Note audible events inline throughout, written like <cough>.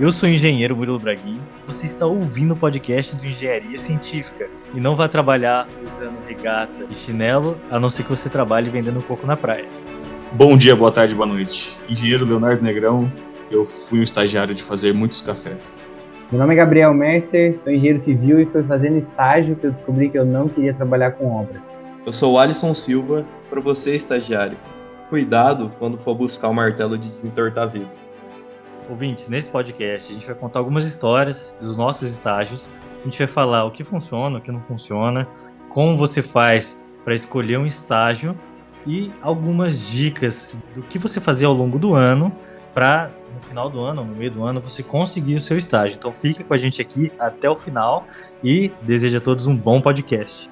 Eu sou o engenheiro Murilo Braguin. Você está ouvindo o podcast do Engenharia Científica e não vai trabalhar usando regata e chinelo, a não ser que você trabalhe vendendo coco na praia. Bom dia, boa tarde, boa noite. Engenheiro Leonardo Negrão, eu fui um estagiário de fazer muitos cafés. Meu nome é Gabriel Mercer, sou engenheiro civil e foi fazendo estágio que eu descobri que eu não queria trabalhar com obras. Eu sou o Alisson Silva, para você estagiário. Cuidado quando for buscar o martelo de desentortar vidro. Ouvintes, nesse podcast a gente vai contar algumas histórias dos nossos estágios. A gente vai falar o que funciona, o que não funciona, como você faz para escolher um estágio e algumas dicas do que você fazer ao longo do ano para no final do ano, no meio do ano, você conseguir o seu estágio. Então fica com a gente aqui até o final e desejo a todos um bom podcast.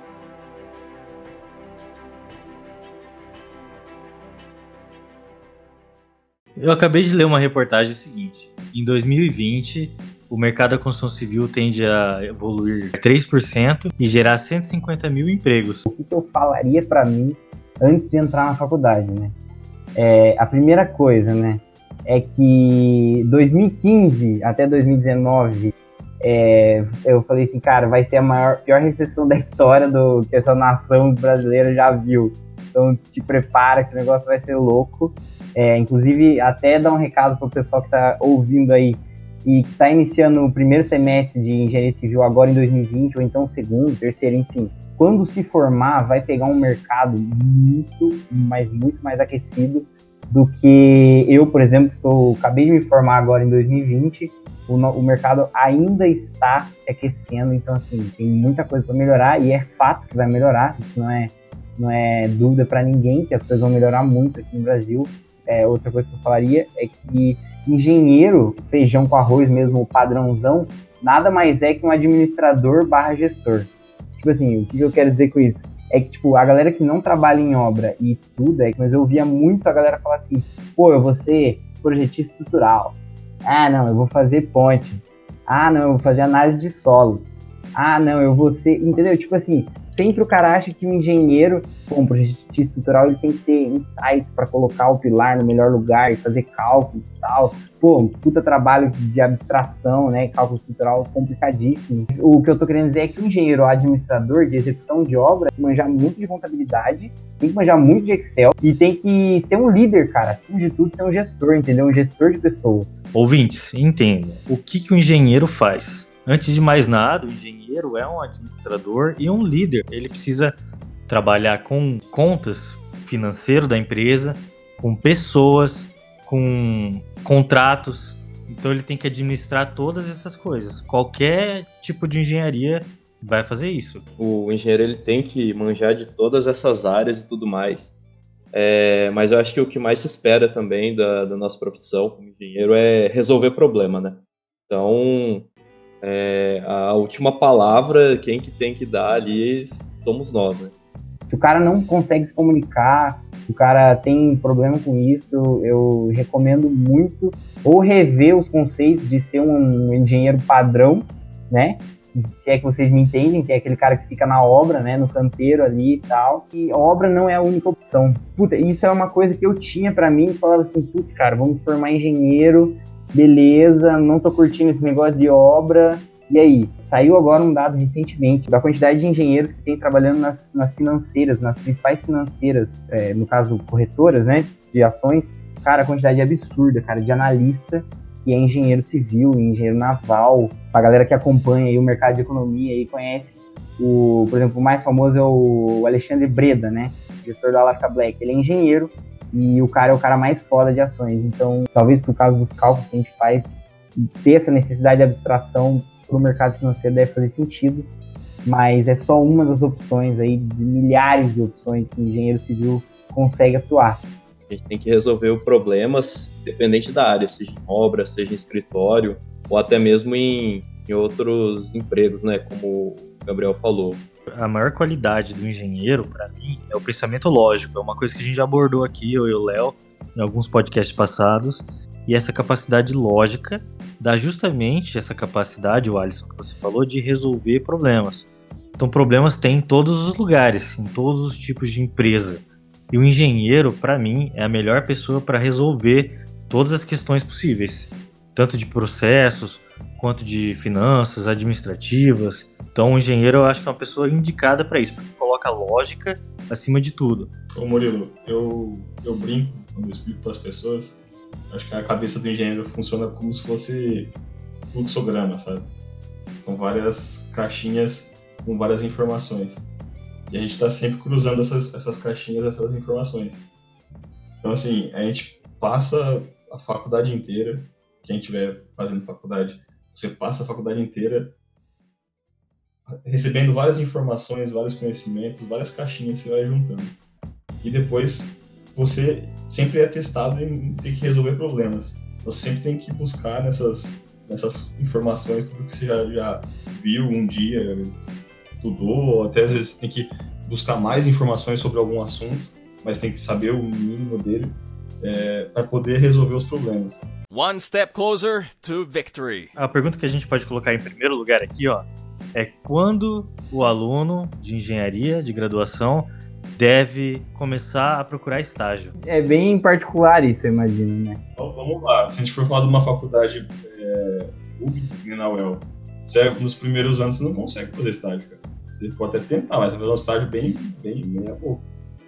Eu acabei de ler uma reportagem seguinte. Em 2020, o mercado da construção civil tende a evoluir 3% e gerar 150 mil empregos. O que eu falaria para mim antes de entrar na faculdade, né? É, a primeira coisa, né, é que 2015 até 2019 é, eu falei assim, cara, vai ser a maior, pior recessão da história do que essa nação brasileira já viu. Então te prepara que o negócio vai ser louco. É, inclusive, até dar um recado para o pessoal que está ouvindo aí e que está iniciando o primeiro semestre de engenharia civil agora em 2020, ou então segundo, terceiro, enfim. Quando se formar, vai pegar um mercado muito, mas muito mais aquecido do que eu, por exemplo, que estou, acabei de me formar agora em 2020. O, o mercado ainda está se aquecendo, então assim tem muita coisa para melhorar e é fato que vai melhorar. Isso não é não é dúvida para ninguém que as coisas vão melhorar muito aqui no Brasil é, outra coisa que eu falaria é que engenheiro, feijão com arroz mesmo, o padrãozão, nada mais é que um administrador barra gestor. Tipo assim, o que eu quero dizer com isso? É que, tipo, a galera que não trabalha em obra e estuda, é mas eu via muito a galera falar assim, pô, eu vou ser projetista estrutural. Ah, não, eu vou fazer ponte. Ah, não, eu vou fazer análise de solos ah, não, eu vou ser. Entendeu? Tipo assim, sempre o cara acha que o engenheiro, bom, projetista estrutural, ele tem que ter insights para colocar o pilar no melhor lugar e fazer cálculos e tal. Pô, um puta trabalho de abstração, né? Cálculo estrutural complicadíssimo. O que eu tô querendo dizer é que o engenheiro administrador de execução de obra tem que manjar muito de contabilidade, tem que manjar muito de Excel e tem que ser um líder, cara. Acima de tudo, ser um gestor, entendeu? Um gestor de pessoas. Ouvintes, entenda. O que, que o engenheiro faz? Antes de mais nada, o engenheiro é um administrador e um líder. Ele precisa trabalhar com contas financeiro da empresa, com pessoas, com contratos. Então ele tem que administrar todas essas coisas. Qualquer tipo de engenharia vai fazer isso. O engenheiro ele tem que manjar de todas essas áreas e tudo mais. É, mas eu acho que o que mais se espera também da, da nossa profissão como engenheiro é resolver problema, né? Então, é, a última palavra, quem que tem que dar ali somos nós, né? Se o cara não consegue se comunicar, se o cara tem problema com isso, eu recomendo muito ou rever os conceitos de ser um engenheiro padrão, né? Se é que vocês me entendem, que é aquele cara que fica na obra, né, no canteiro ali e tal, que obra não é a única opção. Puta, isso é uma coisa que eu tinha para mim, falava assim, putz, cara, vamos formar engenheiro, beleza, não tô curtindo esse negócio de obra. E aí, saiu agora um dado recentemente da quantidade de engenheiros que tem trabalhando nas, nas financeiras, nas principais financeiras, é, no caso corretoras, né, de ações. Cara, a quantidade é absurda, cara, de analista que é engenheiro civil, engenheiro naval. A galera que acompanha o mercado de economia e conhece o, por exemplo, o mais famoso é o Alexandre Breda, né, gestor da Alaska Black. Ele é engenheiro, e o cara é o cara mais foda de ações. Então, talvez por causa dos cálculos que a gente faz, ter essa necessidade de abstração para o mercado financeiro deve fazer sentido, mas é só uma das opções aí, de milhares de opções que o engenheiro civil consegue atuar. A gente tem que resolver o problema dependente da área, seja em obra, seja em escritório, ou até mesmo em, em outros empregos, né? Como o Gabriel falou a maior qualidade do engenheiro, para mim, é o pensamento lógico. É uma coisa que a gente já abordou aqui, eu e o Léo, em alguns podcasts passados. E essa capacidade lógica dá justamente essa capacidade, o Alisson, que você falou, de resolver problemas. Então, problemas tem em todos os lugares, em todos os tipos de empresa. E o engenheiro, para mim, é a melhor pessoa para resolver todas as questões possíveis. tanto de processos quanto de finanças, administrativas. Então, o engenheiro eu acho que é uma pessoa indicada para isso, porque coloca lógica acima de tudo. Ô Murilo, eu, eu brinco quando eu explico para as pessoas, acho que a cabeça do engenheiro funciona como se fosse fluxograma, sabe? São várias caixinhas com várias informações. E a gente está sempre cruzando essas, essas caixinhas, essas informações. Então, assim, a gente passa a faculdade inteira, quem estiver fazendo faculdade, você passa a faculdade inteira recebendo várias informações, vários conhecimentos, várias caixinhas que você vai juntando. E depois você sempre é testado em ter que resolver problemas. Você sempre tem que buscar nessas, nessas informações tudo que você já, já viu um dia, estudou, ou até às vezes tem que buscar mais informações sobre algum assunto, mas tem que saber o mínimo dele é, para poder resolver os problemas. One step closer to victory. A pergunta que a gente pode colocar em primeiro lugar aqui, ó, é quando o aluno de engenharia, de graduação, deve começar a procurar estágio. É bem particular isso, eu imagino, né? Então, vamos lá, se a gente for falar de uma faculdade é, pública, na UEL, você, nos primeiros anos você não consegue fazer estágio, cara. Você pode até tentar, mas vai fazer um estágio bem, bem, bem a pouco.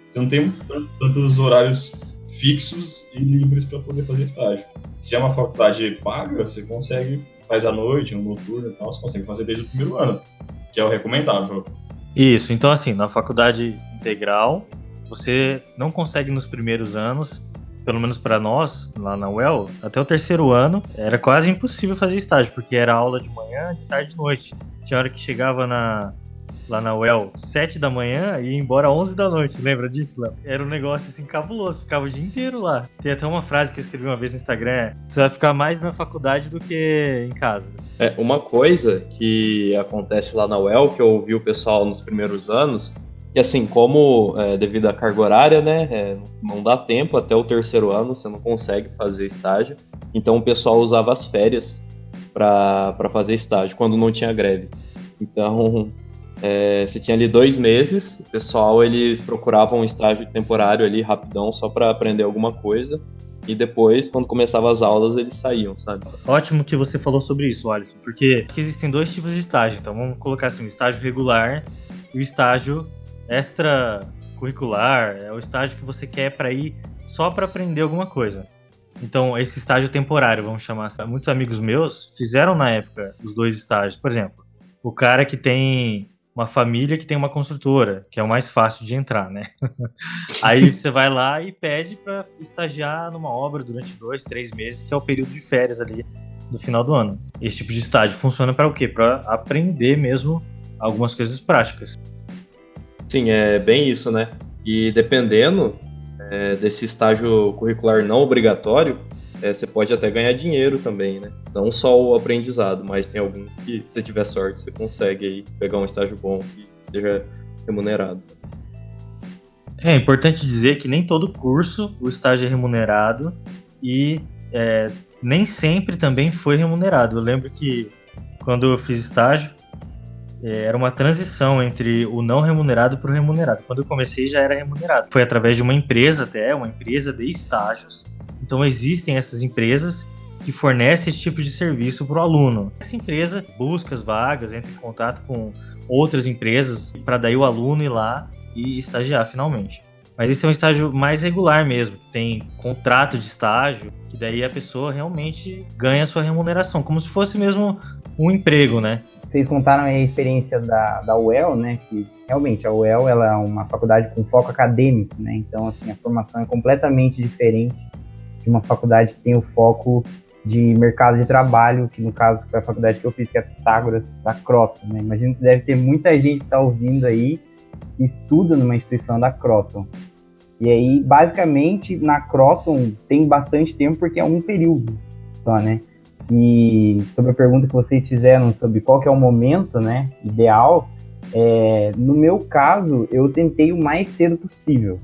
Você não tem tantos horários fixos e livres para poder fazer estágio. Se é uma faculdade paga, você consegue, faz à noite, no noturno e tal, você consegue fazer desde o primeiro ano, que é o recomendável. Isso, então assim, na faculdade integral, você não consegue nos primeiros anos, pelo menos para nós, lá na UEL, até o terceiro ano, era quase impossível fazer estágio, porque era aula de manhã, de tarde e de noite. Tinha hora que chegava na, lá na UEL, 7 da manhã e ia embora 11 da noite. Lembra disso, Léo? Era um negócio assim cabuloso, ficava o dia inteiro lá. Tem até uma frase que eu escrevi uma vez no Instagram: é, você vai ficar mais na faculdade do que em casa. É, uma coisa que acontece lá na UEL, que eu ouvi o pessoal nos primeiros anos, e assim, como é, devido à carga horária, né, é, não dá tempo até o terceiro ano, você não consegue fazer estágio. Então o pessoal usava as férias para fazer estágio, quando não tinha greve. Então é, você tinha ali dois meses, o pessoal eles procuravam um estágio temporário ali rapidão só para aprender alguma coisa e depois, quando começavam as aulas, eles saíam, sabe? Ótimo que você falou sobre isso, Alisson, porque existem dois tipos de estágio. Então vamos colocar assim, o estágio regular e o estágio extracurricular, é o estágio que você quer para ir só para aprender alguma coisa. Então, esse estágio temporário, vamos chamar assim. Muitos amigos meus fizeram na época os dois estágios. Por exemplo, o cara que tem uma família que tem uma construtora, que é o mais fácil de entrar, né? <laughs> Aí você vai lá e pede para estagiar numa obra durante dois, três meses, que é o período de férias ali do final do ano. Esse tipo de estágio funciona para o quê? Para aprender mesmo algumas coisas práticas. Sim, é bem isso, né? E dependendo é, desse estágio curricular não obrigatório, é, você pode até ganhar dinheiro também, né? Não só o aprendizado, mas tem alguns que, se tiver sorte, você consegue aí pegar um estágio bom que seja remunerado. É importante dizer que nem todo curso o estágio é remunerado e é, nem sempre também foi remunerado. Eu lembro que quando eu fiz estágio, é, era uma transição entre o não remunerado para o remunerado. Quando eu comecei já era remunerado. Foi através de uma empresa até, uma empresa de estágios, então existem essas empresas que fornecem esse tipo de serviço para o aluno. Essa empresa busca as vagas, entra em contato com outras empresas para daí o aluno ir lá e estagiar finalmente. Mas esse é um estágio mais regular mesmo, que tem contrato de estágio, que daí a pessoa realmente ganha a sua remuneração, como se fosse mesmo um emprego, né? Vocês contaram a experiência da, da UEL, né? Que realmente a UEL ela é uma faculdade com foco acadêmico, né? Então, assim, a formação é completamente diferente de uma faculdade que tem o foco de mercado de trabalho, que no caso foi a faculdade que eu fiz, que é Pitágoras da Croton. Né? Imagino que deve ter muita gente que está ouvindo aí que estuda numa instituição da Croton. E aí, basicamente, na Croton tem bastante tempo porque é um período só, né? E sobre a pergunta que vocês fizeram sobre qual é o momento, né, ideal, é, no meu caso, eu tentei o mais cedo possível.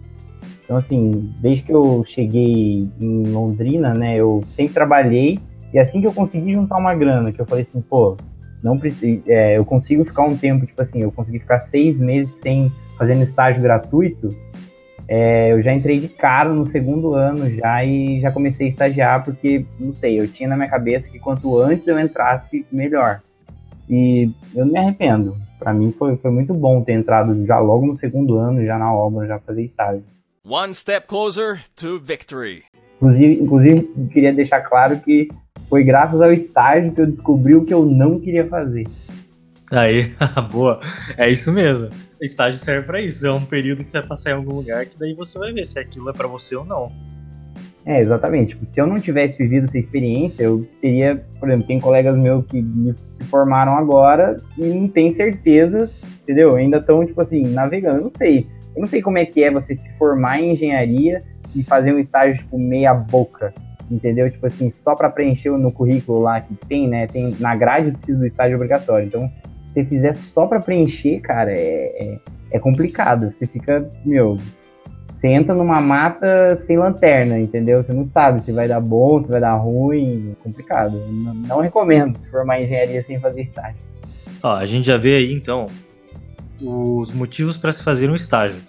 Então, assim, desde que eu cheguei em Londrina, né, eu sempre trabalhei e assim que eu consegui juntar uma grana, que eu falei assim, pô, não preciso, é, eu consigo ficar um tempo, tipo assim, eu consegui ficar seis meses sem fazendo estágio gratuito, é, eu já entrei de cara no segundo ano já e já comecei a estagiar porque, não sei, eu tinha na minha cabeça que quanto antes eu entrasse, melhor. E eu não me arrependo. Para mim foi, foi muito bom ter entrado já logo no segundo ano, já na obra, já fazer estágio. One step closer to victory. Inclusive, inclusive, queria deixar claro que foi graças ao estágio que eu descobri o que eu não queria fazer. Aí, <laughs> boa. É isso mesmo. Estágio serve para isso. É um período que você vai passar em algum lugar que daí você vai ver se aquilo é para você ou não. É, exatamente. Tipo, se eu não tivesse vivido essa experiência, eu teria, por exemplo, tem colegas meus que se formaram agora e não tem certeza, entendeu? Ainda estão, tipo assim, navegando. Eu não sei. Eu não sei como é que é você se formar em engenharia e fazer um estágio, tipo, meia boca, entendeu? Tipo assim, só para preencher no currículo lá que tem, né? Tem, na grade precisa do estágio obrigatório. Então, você fizer só para preencher, cara, é, é, é, complicado. Você fica, meu, você entra numa mata sem lanterna, entendeu? Você não sabe se vai dar bom, se vai dar ruim, é complicado. Não, não recomendo se formar em engenharia sem fazer estágio. Ó, a gente já vê aí, então, os motivos para se fazer um estágio.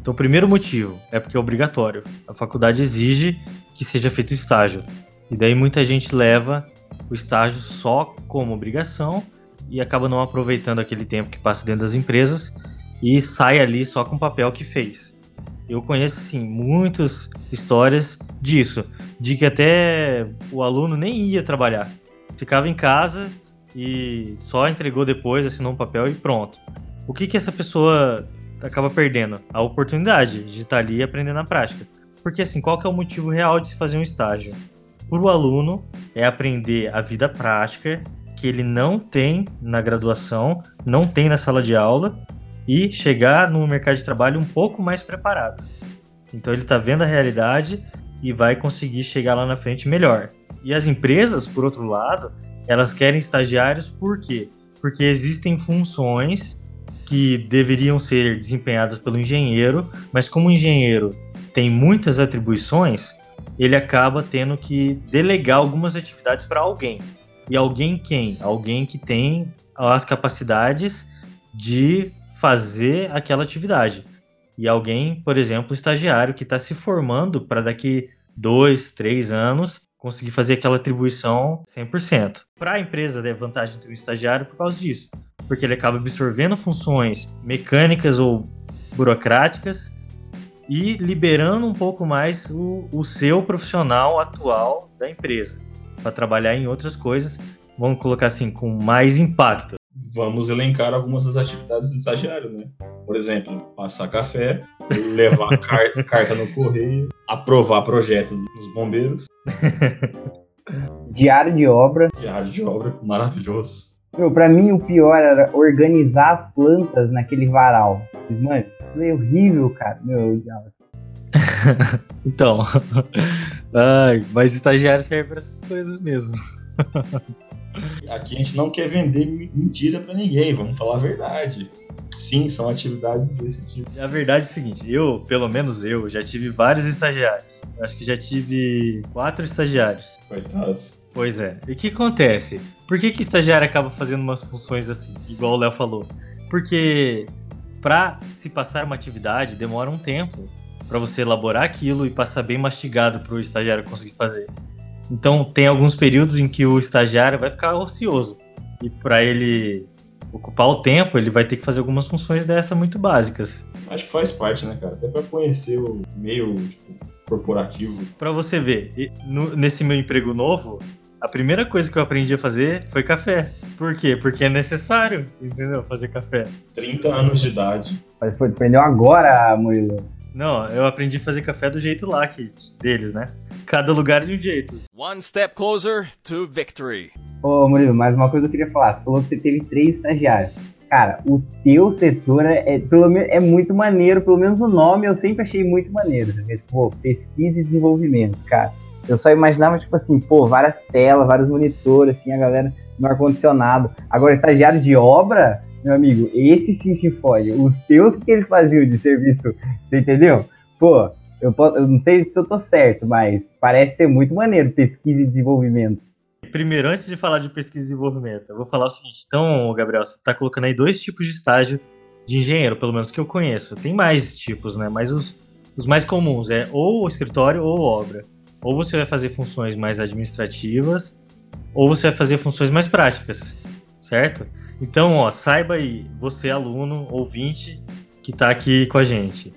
Então, o primeiro motivo é porque é obrigatório. A faculdade exige que seja feito o estágio. E daí muita gente leva o estágio só como obrigação e acaba não aproveitando aquele tempo que passa dentro das empresas e sai ali só com o papel que fez. Eu conheço, sim, muitas histórias disso, de que até o aluno nem ia trabalhar, ficava em casa e só entregou depois, assinou um papel e pronto. O que, que essa pessoa acaba perdendo? A oportunidade de estar ali e aprender na prática. Porque assim, qual que é o motivo real de se fazer um estágio? Para o aluno é aprender a vida prática que ele não tem na graduação, não tem na sala de aula e chegar no mercado de trabalho um pouco mais preparado. Então ele está vendo a realidade e vai conseguir chegar lá na frente melhor. E as empresas, por outro lado, elas querem estagiários por quê? Porque existem funções que deveriam ser desempenhadas pelo engenheiro, mas como o engenheiro tem muitas atribuições, ele acaba tendo que delegar algumas atividades para alguém. E alguém quem? Alguém que tem as capacidades de fazer aquela atividade. E alguém, por exemplo, estagiário que está se formando para daqui dois, três anos conseguir fazer aquela atribuição 100%. Para a empresa, é vantagem ter um estagiário por causa disso, porque ele acaba absorvendo funções mecânicas ou burocráticas e liberando um pouco mais o, o seu profissional atual da empresa para trabalhar em outras coisas, vamos colocar assim, com mais impacto. Vamos elencar algumas das atividades do estagiário, né? Por exemplo, passar café, levar <laughs> car carta no correio, aprovar projetos dos bombeiros. <laughs> Diário de obra. Diário de obra, maravilhoso. Meu, pra mim o pior era organizar as plantas naquele varal. Mano, foi horrível, cara. Meu, <laughs> então. Ai, mas estagiário serve para essas coisas mesmo. Aqui a gente não quer vender mentira para ninguém, vamos falar a verdade. Sim, são atividades desse tipo. A verdade é o seguinte, eu, pelo menos eu, já tive vários estagiários. Acho que já tive quatro estagiários. Coitados. Pois é. E o que acontece? Por que que estagiário acaba fazendo umas funções assim, igual o Léo falou? Porque para se passar uma atividade demora um tempo para você elaborar aquilo e passar bem mastigado para o estagiário conseguir fazer. Então, tem alguns períodos em que o estagiário vai ficar ocioso. E para ele ocupar o tempo, ele vai ter que fazer algumas funções dessa muito básicas. Acho que faz parte, né, cara? Até para conhecer o meio tipo, corporativo. Para você ver, no, nesse meu emprego novo, a primeira coisa que eu aprendi a fazer foi café. Por quê? Porque é necessário, entendeu? Fazer café. 30 anos de idade. Mas foi, aprendeu agora, Murilo. Não, eu aprendi a fazer café do jeito lá que, deles, né? Cada lugar de um jeito. One step closer to victory. Ô, Murilo, mais uma coisa eu queria falar. Você falou que você teve três estagiários. Cara, o teu setor é, é, pelo, é muito maneiro, pelo menos o nome eu sempre achei muito maneiro. Né? Tipo, pesquisa e desenvolvimento, cara. Eu só imaginava, tipo assim, pô, várias telas, vários monitores, assim, a galera no ar-condicionado. Agora, estagiário de obra, meu amigo, esse sim se fode. Os teus que eles faziam de serviço, você entendeu? Pô, eu, posso, eu não sei se eu tô certo, mas parece ser muito maneiro pesquisa e desenvolvimento. Primeiro, antes de falar de pesquisa e desenvolvimento, eu vou falar o seguinte. Então, Gabriel, você está colocando aí dois tipos de estágio de engenheiro, pelo menos que eu conheço. Tem mais tipos, né? Mas os, os mais comuns é ou escritório ou obra. Ou você vai fazer funções mais administrativas, ou você vai fazer funções mais práticas, certo? Então, ó, saiba aí, você aluno, ouvinte, que está aqui com a gente.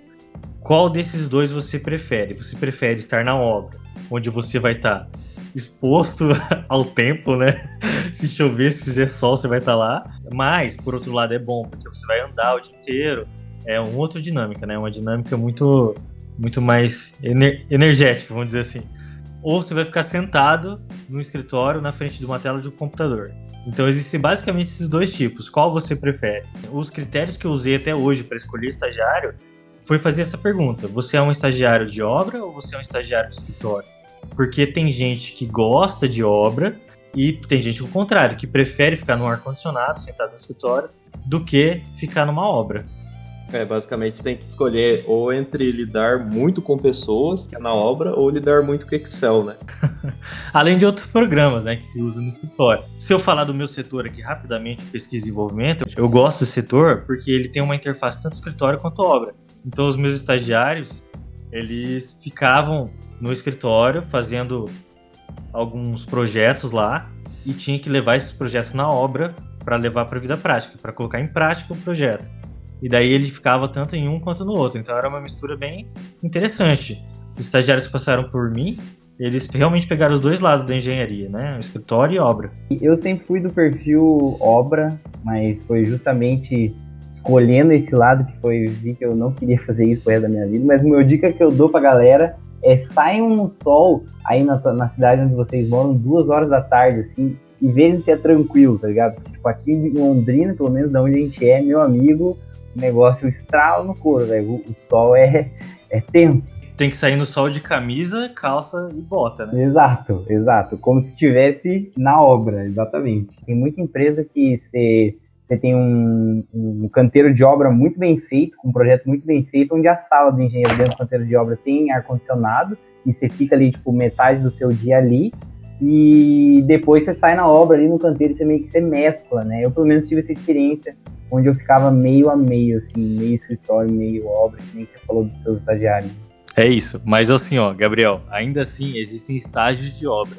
Qual desses dois você prefere? Você prefere estar na obra, onde você vai estar tá exposto <laughs> ao tempo, né? <laughs> Se chover, se fizer sol, você vai estar tá lá. Mas, por outro lado, é bom, porque você vai andar o dia inteiro. É uma outra dinâmica, né? Uma dinâmica muito, muito mais ener energética, vamos dizer assim. Ou você vai ficar sentado no escritório, na frente de uma tela de um computador. Então existem basicamente esses dois tipos. Qual você prefere? Os critérios que eu usei até hoje para escolher estagiário foi fazer essa pergunta: você é um estagiário de obra ou você é um estagiário de escritório? Porque tem gente que gosta de obra e tem gente o contrário, que prefere ficar no ar condicionado, sentado no escritório, do que ficar numa obra. É, basicamente você tem que escolher ou entre lidar muito com pessoas, que é na obra, ou lidar muito com Excel, né? <laughs> Além de outros programas, né, que se usam no escritório. Se eu falar do meu setor aqui rapidamente, pesquisa e desenvolvimento, eu gosto desse setor porque ele tem uma interface tanto escritório quanto obra. Então os meus estagiários, eles ficavam no escritório fazendo alguns projetos lá e tinha que levar esses projetos na obra para levar para a vida prática, para colocar em prática o projeto. E daí ele ficava tanto em um quanto no outro. Então era uma mistura bem interessante. Os estagiários passaram por mim, eles realmente pegaram os dois lados da engenharia, né? Escritório e obra. Eu sempre fui do perfil obra, mas foi justamente escolhendo esse lado que foi vi que eu não queria fazer isso pro resto da minha vida. Mas uma dica que eu dou pra galera é saiam no sol aí na, na cidade onde vocês moram, duas horas da tarde, assim, e vejam se é tranquilo, tá ligado? Tipo, aqui em Londrina, pelo menos da onde a gente é, meu amigo, o negócio estrala no couro, velho. O, o, sol é, é tenso. Tem que sair no sol de camisa, calça e bota, né? Exato, exato. Como se estivesse na obra, exatamente. Tem muita empresa que você, você tem um, um canteiro de obra muito bem feito, um projeto muito bem feito, onde a sala do engenheiro dentro do canteiro de obra tem ar-condicionado e você fica ali, tipo, metade do seu dia ali e depois você sai na obra ali no canteiro e você meio que você mescla, né? Eu pelo menos tive essa experiência onde eu ficava meio a meio, assim, meio escritório, meio obra, que nem você falou dos seus estagiários. É isso, mas assim, ó, Gabriel, ainda assim existem estágios de obra.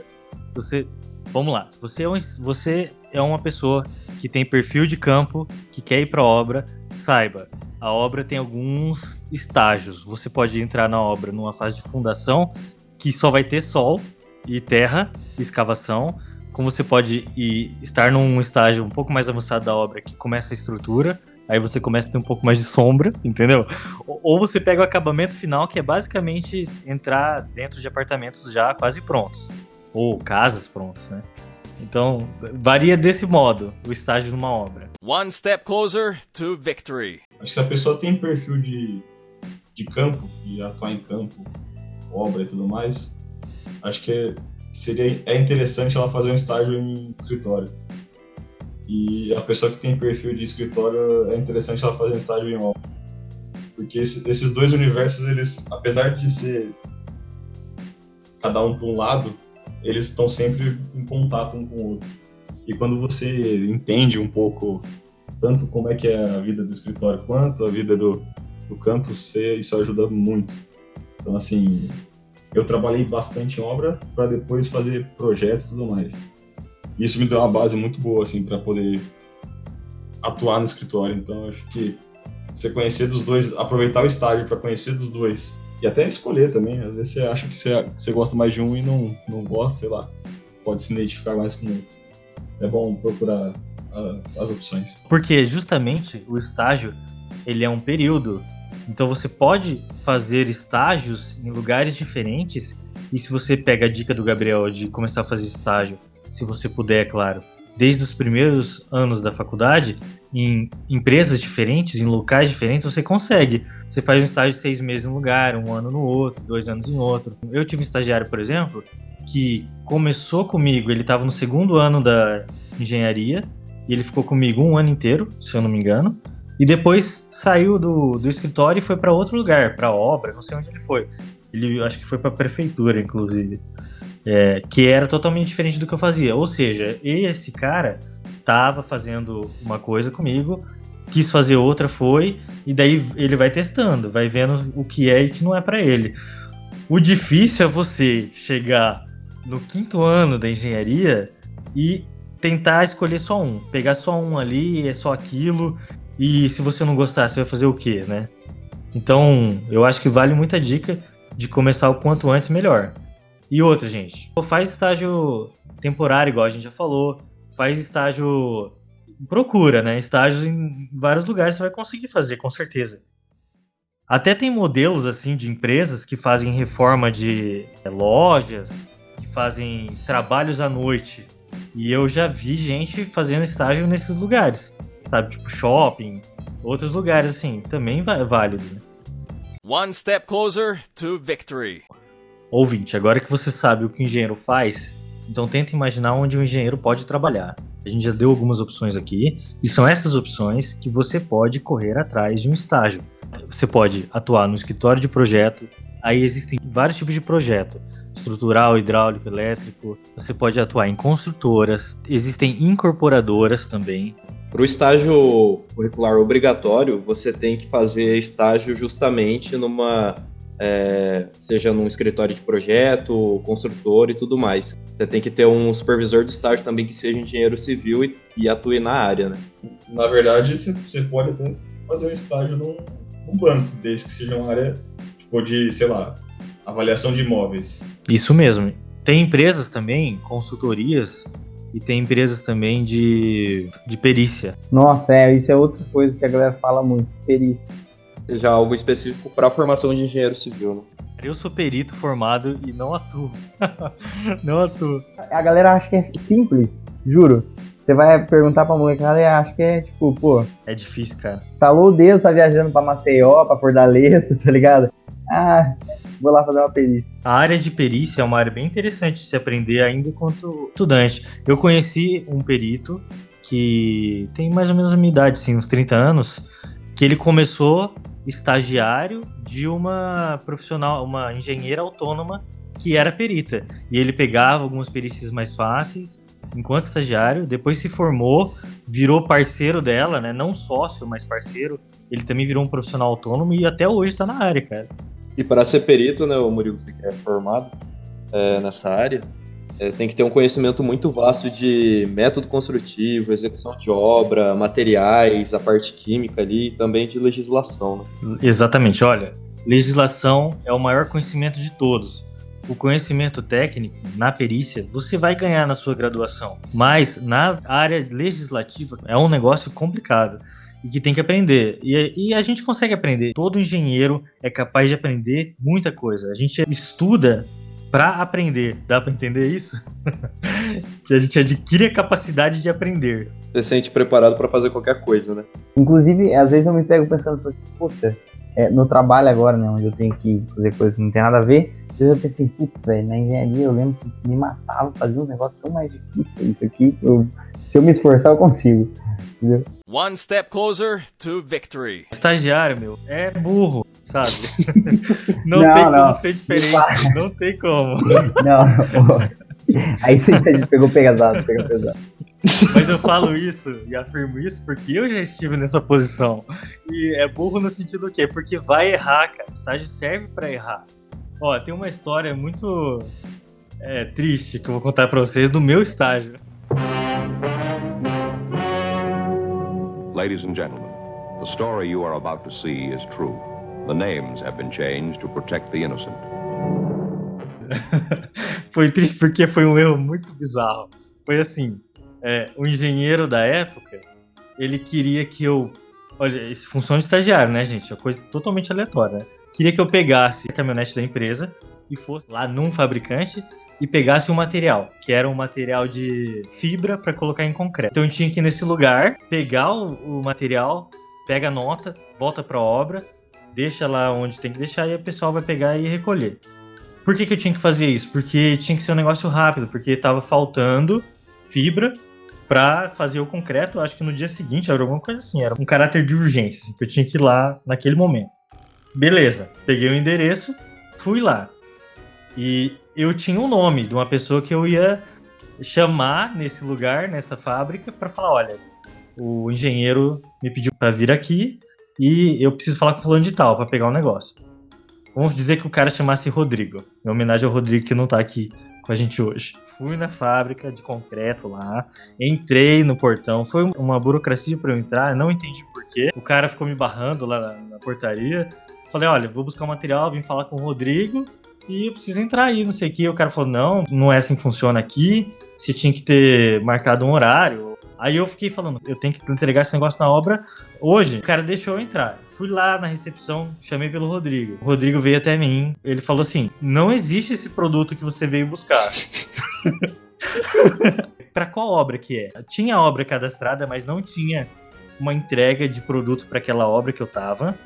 Você, vamos lá, você é, você é uma pessoa que tem perfil de campo, que quer ir para obra, saiba, a obra tem alguns estágios. Você pode entrar na obra numa fase de fundação, que só vai ter sol e terra, escavação como você pode ir, estar num estágio um pouco mais avançado da obra que começa a estrutura, aí você começa a ter um pouco mais de sombra, <laughs> entendeu? Ou você pega o acabamento final, que é basicamente entrar dentro de apartamentos já quase prontos, ou casas prontas, né? Então, varia desse modo o estágio numa obra. One step closer to victory. Acho que se a pessoa tem perfil de, de campo, de atuar em campo, obra e tudo mais, acho que é seria é interessante ela fazer um estágio em escritório. E a pessoa que tem perfil de escritório é interessante ela fazer um estágio em obra. Porque esse, esses dois universos, eles, apesar de ser cada um para um lado, eles estão sempre em contato um com o outro. E quando você entende um pouco tanto como é que é a vida do escritório quanto a vida do, do campo, você, isso ajuda muito. Então, assim, eu trabalhei bastante em obra para depois fazer projetos e tudo mais. Isso me deu uma base muito boa assim para poder atuar no escritório. Então acho que você conhecer dos dois, aproveitar o estágio para conhecer dos dois e até escolher também. Às vezes você acha que você, você gosta mais de um e não não gosta, sei lá, pode se identificar mais com outro. É bom procurar as, as opções. Porque justamente o estágio ele é um período então você pode fazer estágios em lugares diferentes. E se você pega a dica do Gabriel de começar a fazer estágio, se você puder, é claro, desde os primeiros anos da faculdade, em empresas diferentes, em locais diferentes, você consegue. Você faz um estágio de seis meses em um lugar, um ano no outro, dois anos em outro. Eu tive um estagiário, por exemplo, que começou comigo, ele estava no segundo ano da engenharia, e ele ficou comigo um ano inteiro, se eu não me engano. E depois saiu do, do escritório e foi para outro lugar, para obra, não sei onde ele foi. Ele acho que foi para a prefeitura, inclusive. É, que era totalmente diferente do que eu fazia. Ou seja, esse cara tava fazendo uma coisa comigo quis fazer outra, foi, e daí ele vai testando, vai vendo o que é e o que não é para ele. O difícil é você chegar no quinto ano da engenharia e tentar escolher só um, pegar só um ali, é só aquilo, e se você não gostar, você vai fazer o quê, né? Então, eu acho que vale muita dica de começar o quanto antes melhor. E outra, gente, faz estágio temporário, igual a gente já falou, faz estágio procura, né? Estágios em vários lugares você vai conseguir fazer, com certeza. Até tem modelos assim de empresas que fazem reforma de é, lojas, que fazem trabalhos à noite. E eu já vi gente fazendo estágio nesses lugares, sabe? Tipo shopping, outros lugares assim, também é válido. Né? One step closer to victory. Ouvinte, agora que você sabe o que o engenheiro faz, então tenta imaginar onde o engenheiro pode trabalhar. A gente já deu algumas opções aqui, e são essas opções que você pode correr atrás de um estágio. Você pode atuar no escritório de projeto, aí existem vários tipos de projeto estrutural, hidráulico, elétrico. Você pode atuar em construtoras, existem incorporadoras também. Para o estágio curricular obrigatório, você tem que fazer estágio justamente numa é, seja num escritório de projeto, construtor e tudo mais. Você tem que ter um supervisor de estágio também que seja engenheiro civil e, e atue na área, né? Na verdade, você pode até fazer um estágio num, num banco, desde que seja uma área tipo de, sei lá, avaliação de imóveis. Isso mesmo. Tem empresas também, consultorias, e tem empresas também de, de perícia. Nossa, é, isso é outra coisa que a galera fala muito, perícia seja algo específico para a formação de engenheiro civil. Né? Eu sou perito formado e não atuo. <laughs> não atuo. A galera acha que é simples, juro. Você vai perguntar pra molecada e acha que é tipo, pô. É difícil, cara. Estalou o dedo, tá viajando pra Maceió, pra Fortaleza, <laughs> tá ligado? Ah, vou lá fazer uma perícia. A área de perícia é uma área bem interessante de se aprender ainda enquanto estudante. Eu conheci um perito que tem mais ou menos a minha idade, assim, uns 30 anos, que ele começou estagiário de uma profissional, uma engenheira autônoma que era perita. E ele pegava algumas perícias mais fáceis enquanto estagiário, depois se formou, virou parceiro dela, né? Não sócio, mas parceiro. Ele também virou um profissional autônomo e até hoje está na área, cara. E para ser perito, né, o Murilo, você que é formado é, nessa área, é, tem que ter um conhecimento muito vasto de método construtivo, execução de obra, materiais, a parte química ali e também de legislação. Né? Exatamente, olha, legislação é o maior conhecimento de todos. O conhecimento técnico na perícia você vai ganhar na sua graduação, mas na área legislativa é um negócio complicado e que tem que aprender. E, e, a gente consegue aprender. Todo engenheiro é capaz de aprender muita coisa. A gente estuda para aprender. Dá para entender isso? <laughs> que a gente adquire a capacidade de aprender. Você se sente preparado para fazer qualquer coisa, né? Inclusive, às vezes eu me pego pensando, assim, puta, é, no trabalho agora, né, onde eu tenho que fazer coisas que não tem nada a ver, às vezes eu penso assim, putz, velho, na engenharia eu lembro que me matava fazer um negócio tão mais difícil. Isso aqui, eu, se eu me esforçar, eu consigo. Entendeu? One step closer to victory. Estagiário, meu, é burro, sabe? <laughs> não, não, tem não. como ser diferente. Não tem como. <laughs> Não, aí você pegou pesado, pegou pesado. Mas eu falo isso e afirmo isso porque eu já estive nessa posição. E é burro no sentido do quê? Porque vai errar, cara. O estágio serve para errar. Ó, tem uma história muito é, triste que eu vou contar para vocês do meu estágio. Ladies and gentlemen, the story you are about to see is true. The names have been changed to protect the innocent. <laughs> foi triste porque foi um erro muito bizarro. Foi assim, é, o engenheiro da época, ele queria que eu... Olha, isso funciona de estagiário, né, gente? É coisa totalmente aleatória, né? Queria que eu pegasse a caminhonete da empresa e fosse lá num fabricante e pegasse um material, que era um material de fibra para colocar em concreto. Então eu tinha que ir nesse lugar, pegar o, o material, pega a nota, volta para a obra, deixa lá onde tem que deixar e o pessoal vai pegar e recolher. Por que, que eu tinha que fazer isso? Porque tinha que ser um negócio rápido, porque estava faltando fibra para fazer o concreto. Acho que no dia seguinte era alguma coisa assim, era um caráter de urgência, assim, que eu tinha que ir lá naquele momento. Beleza, peguei o endereço, fui lá. E eu tinha um nome de uma pessoa que eu ia chamar nesse lugar, nessa fábrica, para falar: olha, o engenheiro me pediu para vir aqui e eu preciso falar com o fulano de tal para pegar um negócio. Vamos dizer que o cara chamasse Rodrigo, em homenagem ao Rodrigo que não tá aqui com a gente hoje. Fui na fábrica de concreto lá, entrei no portão, foi uma burocracia para eu entrar, não entendi porquê. O cara ficou me barrando lá na, na portaria. Falei, olha, vou buscar o material, vim falar com o Rodrigo e eu preciso entrar aí, não sei o que. O cara falou, não, não é assim que funciona aqui, você tinha que ter marcado um horário. Aí eu fiquei falando, eu tenho que entregar esse negócio na obra hoje. O cara deixou eu entrar. Fui lá na recepção, chamei pelo Rodrigo. O Rodrigo veio até mim. Ele falou assim: não existe esse produto que você veio buscar. <laughs> para qual obra que é? Tinha obra cadastrada, mas não tinha uma entrega de produto para aquela obra que eu tava.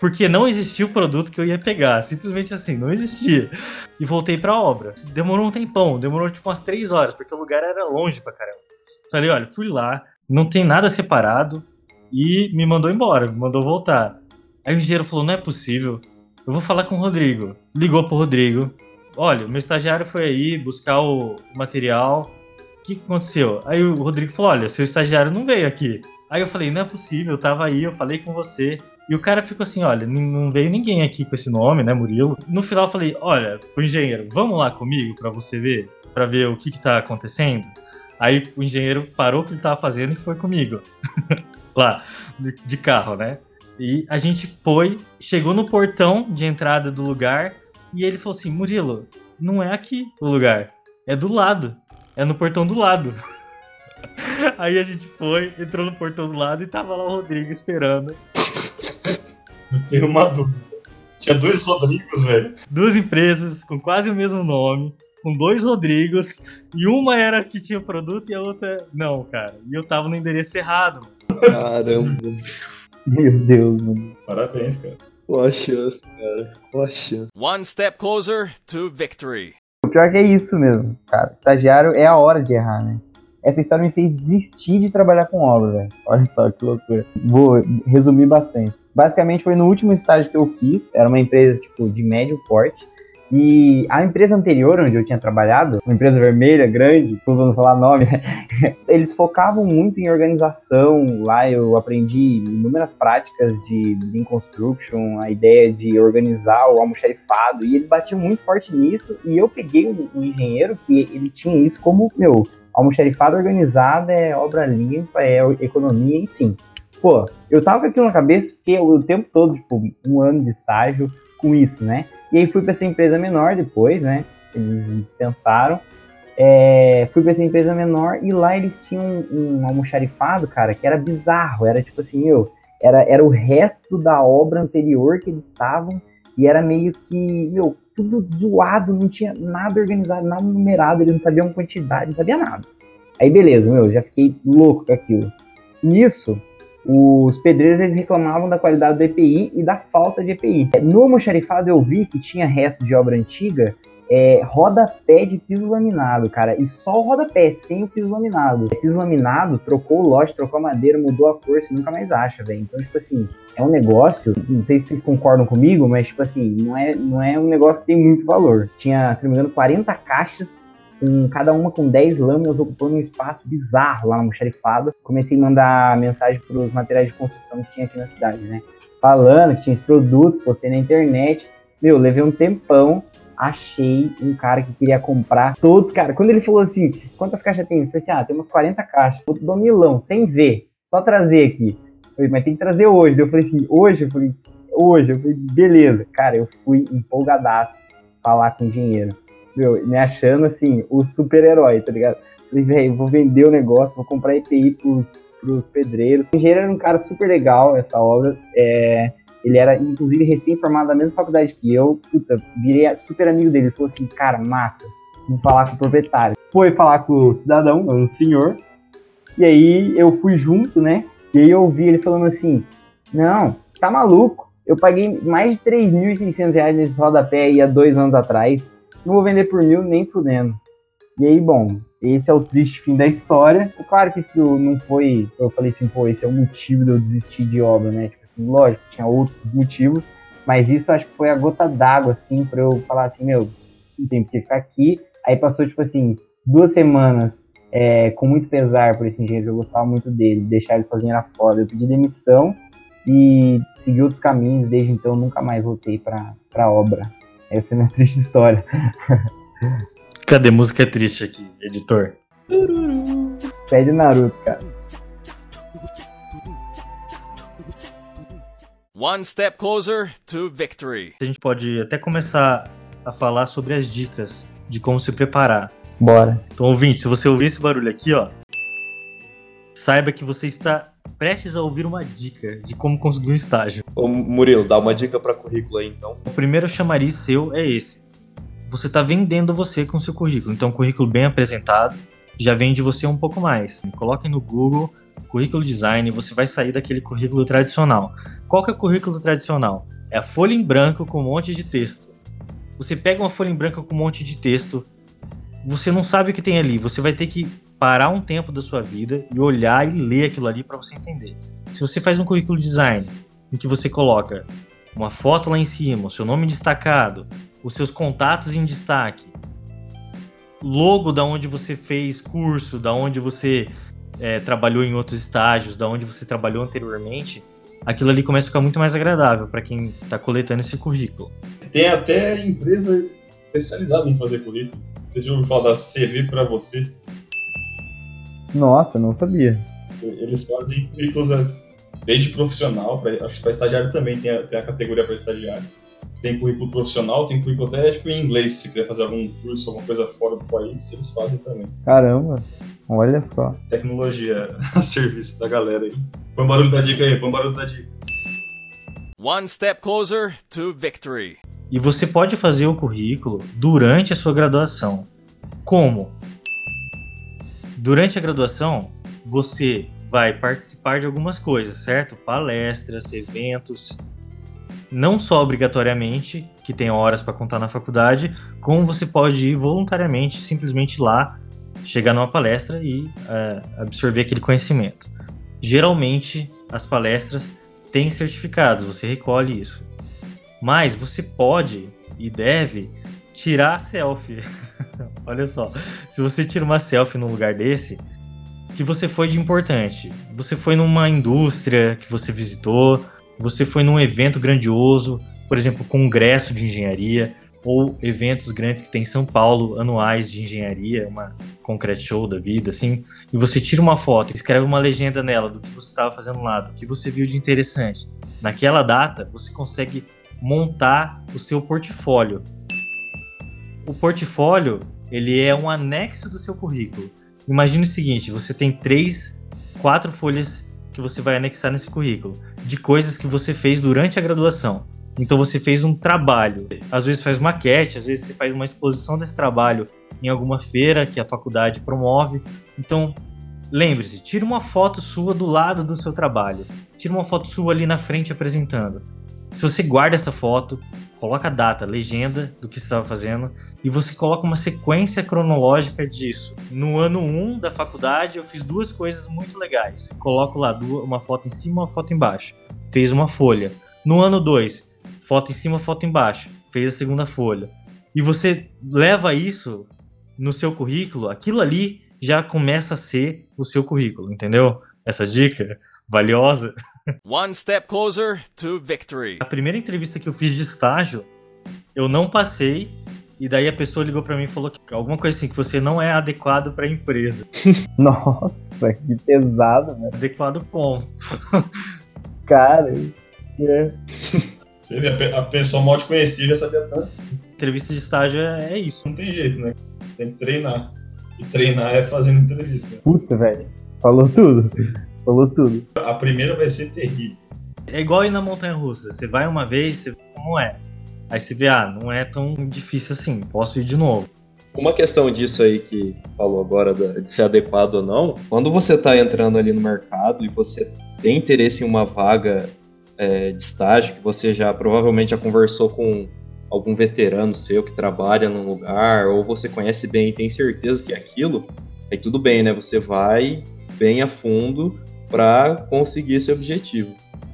Porque não existia o produto que eu ia pegar. Simplesmente assim, não existia. E voltei pra obra. Demorou um tempão, demorou tipo umas três horas, porque o lugar era longe pra caramba. Falei, olha, fui lá, não tem nada separado, e me mandou embora, me mandou voltar. Aí o engenheiro falou: não é possível, eu vou falar com o Rodrigo. Ligou pro Rodrigo: olha, meu estagiário foi aí buscar o material, o que, que aconteceu? Aí o Rodrigo falou: olha, seu estagiário não veio aqui. Aí eu falei: não é possível, eu tava aí, eu falei com você. E o cara ficou assim: olha, não veio ninguém aqui com esse nome, né, Murilo? No final eu falei: olha, o engenheiro, vamos lá comigo para você ver, para ver o que que tá acontecendo. Aí o engenheiro parou o que ele tava fazendo e foi comigo. <laughs> lá, de carro, né? E a gente foi, chegou no portão de entrada do lugar e ele falou assim: Murilo, não é aqui o lugar, é do lado, é no portão do lado. <laughs> Aí a gente foi, entrou no portão do lado e tava lá o Rodrigo esperando. Eu tenho uma dúvida. Tinha dois Rodrigos, velho. Duas empresas com quase o mesmo nome, com dois Rodrigos, e uma era que tinha o produto e a outra não, cara. E eu tava no endereço errado. Caramba. Meu Deus, mano. Parabéns, cara. Qual a chance, cara? Qual a chance? One step closer to victory. O pior que é isso mesmo, cara. Estagiário é a hora de errar, né? Essa história me fez desistir de trabalhar com obra, velho. Olha só que loucura. Vou resumir bastante. Basicamente foi no último estágio que eu fiz, era uma empresa tipo de médio porte, e a empresa anterior, onde eu tinha trabalhado, uma empresa vermelha, grande, não vou falar nome, <laughs> eles focavam muito em organização. Lá eu aprendi inúmeras práticas de Lean Construction, a ideia de organizar o almoxarifado, e ele batia muito forte nisso. E eu peguei um, um engenheiro que ele tinha isso como, meu, almoxarifado organizado é obra limpa, é economia, enfim. Pô, eu tava com aquilo na cabeça, fiquei o tempo todo, tipo, um ano de estágio com isso, né? E aí fui para essa empresa menor depois, né? Eles me dispensaram. É, fui para essa empresa menor e lá eles tinham um, um almoxarifado, cara, que era bizarro. Era tipo assim, meu, era, era o resto da obra anterior que eles estavam e era meio que, meu, tudo zoado, não tinha nada organizado, nada numerado, eles não sabiam quantidade, não sabiam nada. Aí beleza, meu, já fiquei louco com aquilo. Nisso, os pedreiros eles reclamavam da qualidade do EPI e da falta de EPI. No almoxarifado eu vi que tinha resto de obra antiga, é, rodapé de piso laminado, cara, e só o rodapé, sem o piso laminado. Piso laminado trocou o lote, trocou a madeira, mudou a cor, você nunca mais acha, velho. Então, tipo assim, é um negócio, não sei se vocês concordam comigo, mas, tipo assim, não é, não é um negócio que tem muito valor. Tinha, se não me engano, 40 caixas com cada uma com 10 lâminas ocupando um espaço bizarro lá no almoxarifado. Comecei a mandar mensagem para os materiais de construção que tinha aqui na cidade, né? Falando que tinha esse produto, postei na internet. Meu, levei um tempão, achei um cara que queria comprar todos, cara. Quando ele falou assim, quantas caixas tem? Eu falei assim, ah, tem umas 40 caixas. Outro do milão, sem ver, só trazer aqui. Falei, mas tem que trazer hoje. Eu falei assim, hoje? Eu falei, hoje. Eu falei, beleza. Cara, eu fui empolgadaço falar com o engenheiro meu, me achando assim, o super-herói, tá ligado? Falei, velho, vou vender o negócio, vou comprar EPI pros, pros pedreiros. O engenheiro era um cara super legal, essa obra. É, ele era, inclusive, recém-formado da mesma faculdade que eu. Puta, virei super amigo dele. Ele falou assim, cara, massa, preciso falar com o proprietário. Foi falar com o cidadão, o senhor. E aí eu fui junto, né? E aí eu ouvi ele falando assim, não, tá maluco. Eu paguei mais de 3.600 reais nesse rodapé aí há dois anos atrás não vou vender por mil nem fudendo. E aí, bom, esse é o triste fim da história. Claro que isso não foi. Eu falei assim, pô, esse é o motivo de eu desistir de obra, né? Tipo assim, lógico, tinha outros motivos, mas isso acho que foi a gota d'água, assim, pra eu falar assim, meu, não tem porque ficar aqui. Aí passou, tipo assim, duas semanas é, com muito pesar por esse engenheiro, eu gostava muito dele, deixar ele sozinho era foda. Eu pedi demissão e segui outros caminhos, desde então nunca mais voltei pra, pra obra. Essa é a minha <laughs> triste história. Cadê música triste aqui, editor? Pede Naruto, cara. One step closer to victory. A gente pode até começar a falar sobre as dicas de como se preparar. Bora. Então, ouvinte, se você ouvir esse barulho aqui, ó, saiba que você está prestes a ouvir uma dica de como conseguir um estágio. Ô, Murilo, dá uma dica para currículo aí, então. O primeiro chamariz seu é esse. Você está vendendo você com seu currículo. Então, um currículo bem apresentado já vende você um pouco mais. Coloque no Google currículo design, você vai sair daquele currículo tradicional. Qual que é o currículo tradicional? É a folha em branco com um monte de texto. Você pega uma folha em branco com um monte de texto, você não sabe o que tem ali, você vai ter que parar um tempo da sua vida e olhar e ler aquilo ali para você entender. Se você faz um currículo design em que você coloca uma foto lá em cima, o seu nome destacado, os seus contatos em destaque, logo da onde você fez curso, da onde você é, trabalhou em outros estágios, da onde você trabalhou anteriormente, aquilo ali começa a ficar muito mais agradável para quem está coletando esse currículo. Tem até empresa especializada em fazer currículo. Vocês já ouviram falar da CV para você? Nossa, não sabia. Eles fazem currículos é, desde profissional, pra, acho que para estagiário também tem a, tem a categoria para estagiário. Tem currículo profissional, tem currículo até tipo, em inglês, se quiser fazer algum curso, alguma coisa fora do país, eles fazem também. Caramba, olha só. Tecnologia <laughs> a serviço da galera aí. Põe o barulho da dica aí, põe o barulho da dica. One step closer to victory. E você pode fazer o currículo durante a sua graduação. Como? Durante a graduação, você vai participar de algumas coisas, certo? Palestras, eventos. Não só obrigatoriamente, que tem horas para contar na faculdade, como você pode ir voluntariamente, simplesmente lá, chegar numa palestra e é, absorver aquele conhecimento. Geralmente, as palestras têm certificados, você recolhe isso. Mas você pode e deve tirar selfie. <laughs> Olha só, se você tira uma selfie num lugar desse, que você foi de importante. Você foi numa indústria que você visitou, você foi num evento grandioso, por exemplo, congresso de engenharia, ou eventos grandes que tem em São Paulo, anuais de engenharia, uma concrete show da vida, assim, e você tira uma foto, escreve uma legenda nela do que você estava fazendo lá, do que você viu de interessante. Naquela data, você consegue montar o seu portfólio. O portfólio, ele é um anexo do seu currículo. Imagine o seguinte, você tem três, quatro folhas que você vai anexar nesse currículo, de coisas que você fez durante a graduação. Então você fez um trabalho, às vezes faz maquete, às vezes você faz uma exposição desse trabalho em alguma feira que a faculdade promove. Então, lembre-se, tira uma foto sua do lado do seu trabalho. Tira uma foto sua ali na frente apresentando. Se você guarda essa foto, coloca a data, legenda do que você estava fazendo e você coloca uma sequência cronológica disso. No ano 1 da faculdade, eu fiz duas coisas muito legais. Coloco lá uma foto em cima, uma foto embaixo. Fez uma folha. No ano 2, foto em cima, foto embaixo. Fez a segunda folha. E você leva isso no seu currículo, aquilo ali já começa a ser o seu currículo, entendeu? Essa dica valiosa. One step closer to victory. A primeira entrevista que eu fiz de estágio, eu não passei. E daí a pessoa ligou para mim e falou que alguma coisa assim, que você não é adequado para a empresa. <laughs> Nossa, que pesado, né? Adequado ponto. Cara, é. Você vê, a pessoa mal te conhecia já sabia tanto. Entrevista de estágio é, é isso. Não tem jeito, né? Tem que treinar. E treinar é fazendo entrevista. Puta, velho. Falou tudo. Falou tudo. A primeira vai ser terrível. É igual ir na montanha russa. Você vai uma vez, você vê como é. Aí você vê, ah, não é tão difícil assim, posso ir de novo. Uma questão disso aí que você falou agora de ser adequado ou não, quando você está entrando ali no mercado e você tem interesse em uma vaga é, de estágio, que você já provavelmente já conversou com algum veterano seu que trabalha num lugar, ou você conhece bem e tem certeza que é aquilo, aí tudo bem, né? Você vai bem a fundo para conseguir esse objetivo.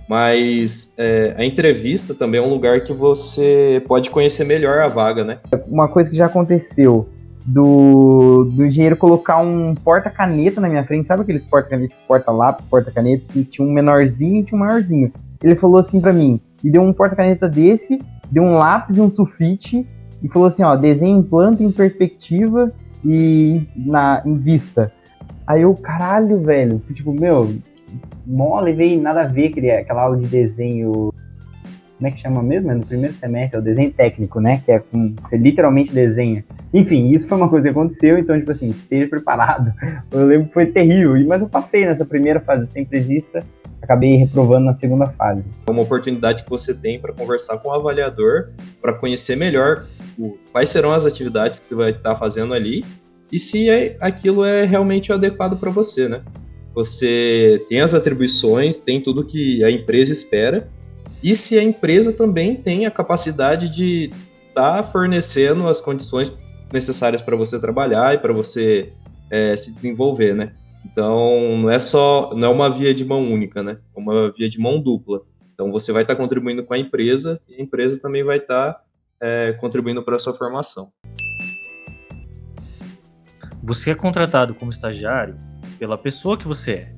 Mas é, a entrevista também é um lugar que você pode conhecer melhor a vaga, né? Uma coisa que já aconteceu do, do engenheiro colocar um porta-caneta na minha frente, sabe aqueles porta-caneta, porta-lápis, porta-caneta, assim, tinha um menorzinho e tinha um maiorzinho. Ele falou assim para mim, e deu um porta-caneta desse, deu um lápis e um sulfite, e falou assim, ó, desenho em planta, em perspectiva e na, em vista. Aí eu, caralho, velho, tipo, meu, mó levei nada a ver aquele, aquela aula de desenho como é que chama mesmo? É no primeiro semestre, é o desenho técnico, né? Que é com você literalmente desenha. Enfim, isso foi uma coisa que aconteceu, então, tipo assim, esteja preparado. <laughs> Eu lembro que foi terrível, mas eu passei nessa primeira fase sem vista, acabei reprovando na segunda fase. É uma oportunidade que você tem para conversar com o avaliador, para conhecer melhor o, quais serão as atividades que você vai estar fazendo ali e se é, aquilo é realmente adequado para você, né? Você tem as atribuições, tem tudo que a empresa espera e se a empresa também tem a capacidade de estar tá fornecendo as condições necessárias para você trabalhar e para você é, se desenvolver, né? Então não é só não é uma via de mão única, né? É uma via de mão dupla. Então você vai estar tá contribuindo com a empresa e a empresa também vai estar tá, é, contribuindo para a sua formação. Você é contratado como estagiário pela pessoa que você é,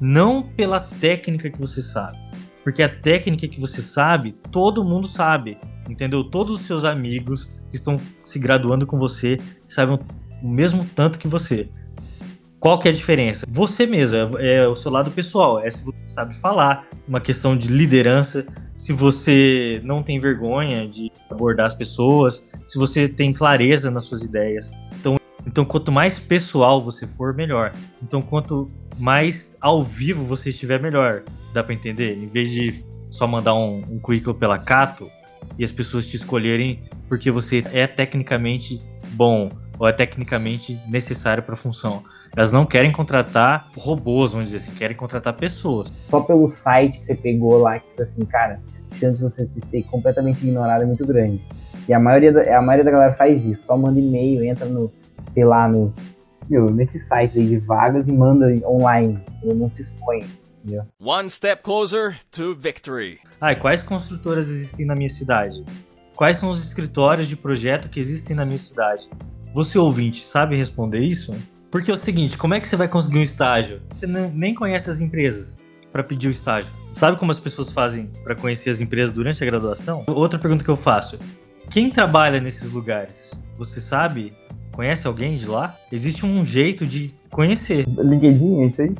não pela técnica que você sabe. Porque a técnica que você sabe, todo mundo sabe. Entendeu? Todos os seus amigos que estão se graduando com você sabem o mesmo tanto que você. Qual que é a diferença? Você mesmo, é, é, o seu lado pessoal, é se você sabe falar, uma questão de liderança, se você não tem vergonha de abordar as pessoas, se você tem clareza nas suas ideias. Então, quanto mais pessoal você for, melhor. Então, quanto mais ao vivo você estiver, melhor. Dá para entender? Em vez de só mandar um, um currículo pela Cato e as pessoas te escolherem porque você é tecnicamente bom ou é tecnicamente necessário para a função. Elas não querem contratar robôs, vamos dizer assim, querem contratar pessoas. Só pelo site que você pegou lá, que tipo assim, cara, a chance de você ser completamente ignorado é muito grande. E a maioria da, a maioria da galera faz isso, só manda e-mail, entra no, sei lá, no meu, nesses sites aí de vagas e manda online. Não se expõe. Entendeu? One step closer to victory. Ah, e quais construtoras existem na minha cidade? Quais são os escritórios de projeto que existem na minha cidade? Você ouvinte sabe responder isso? Porque é o seguinte, como é que você vai conseguir um estágio? Você nem conhece as empresas para pedir o estágio. Sabe como as pessoas fazem para conhecer as empresas durante a graduação? Outra pergunta que eu faço: quem trabalha nesses lugares? Você sabe Conhece alguém de lá? Existe um jeito de conhecer. LinkedIn, é isso aí?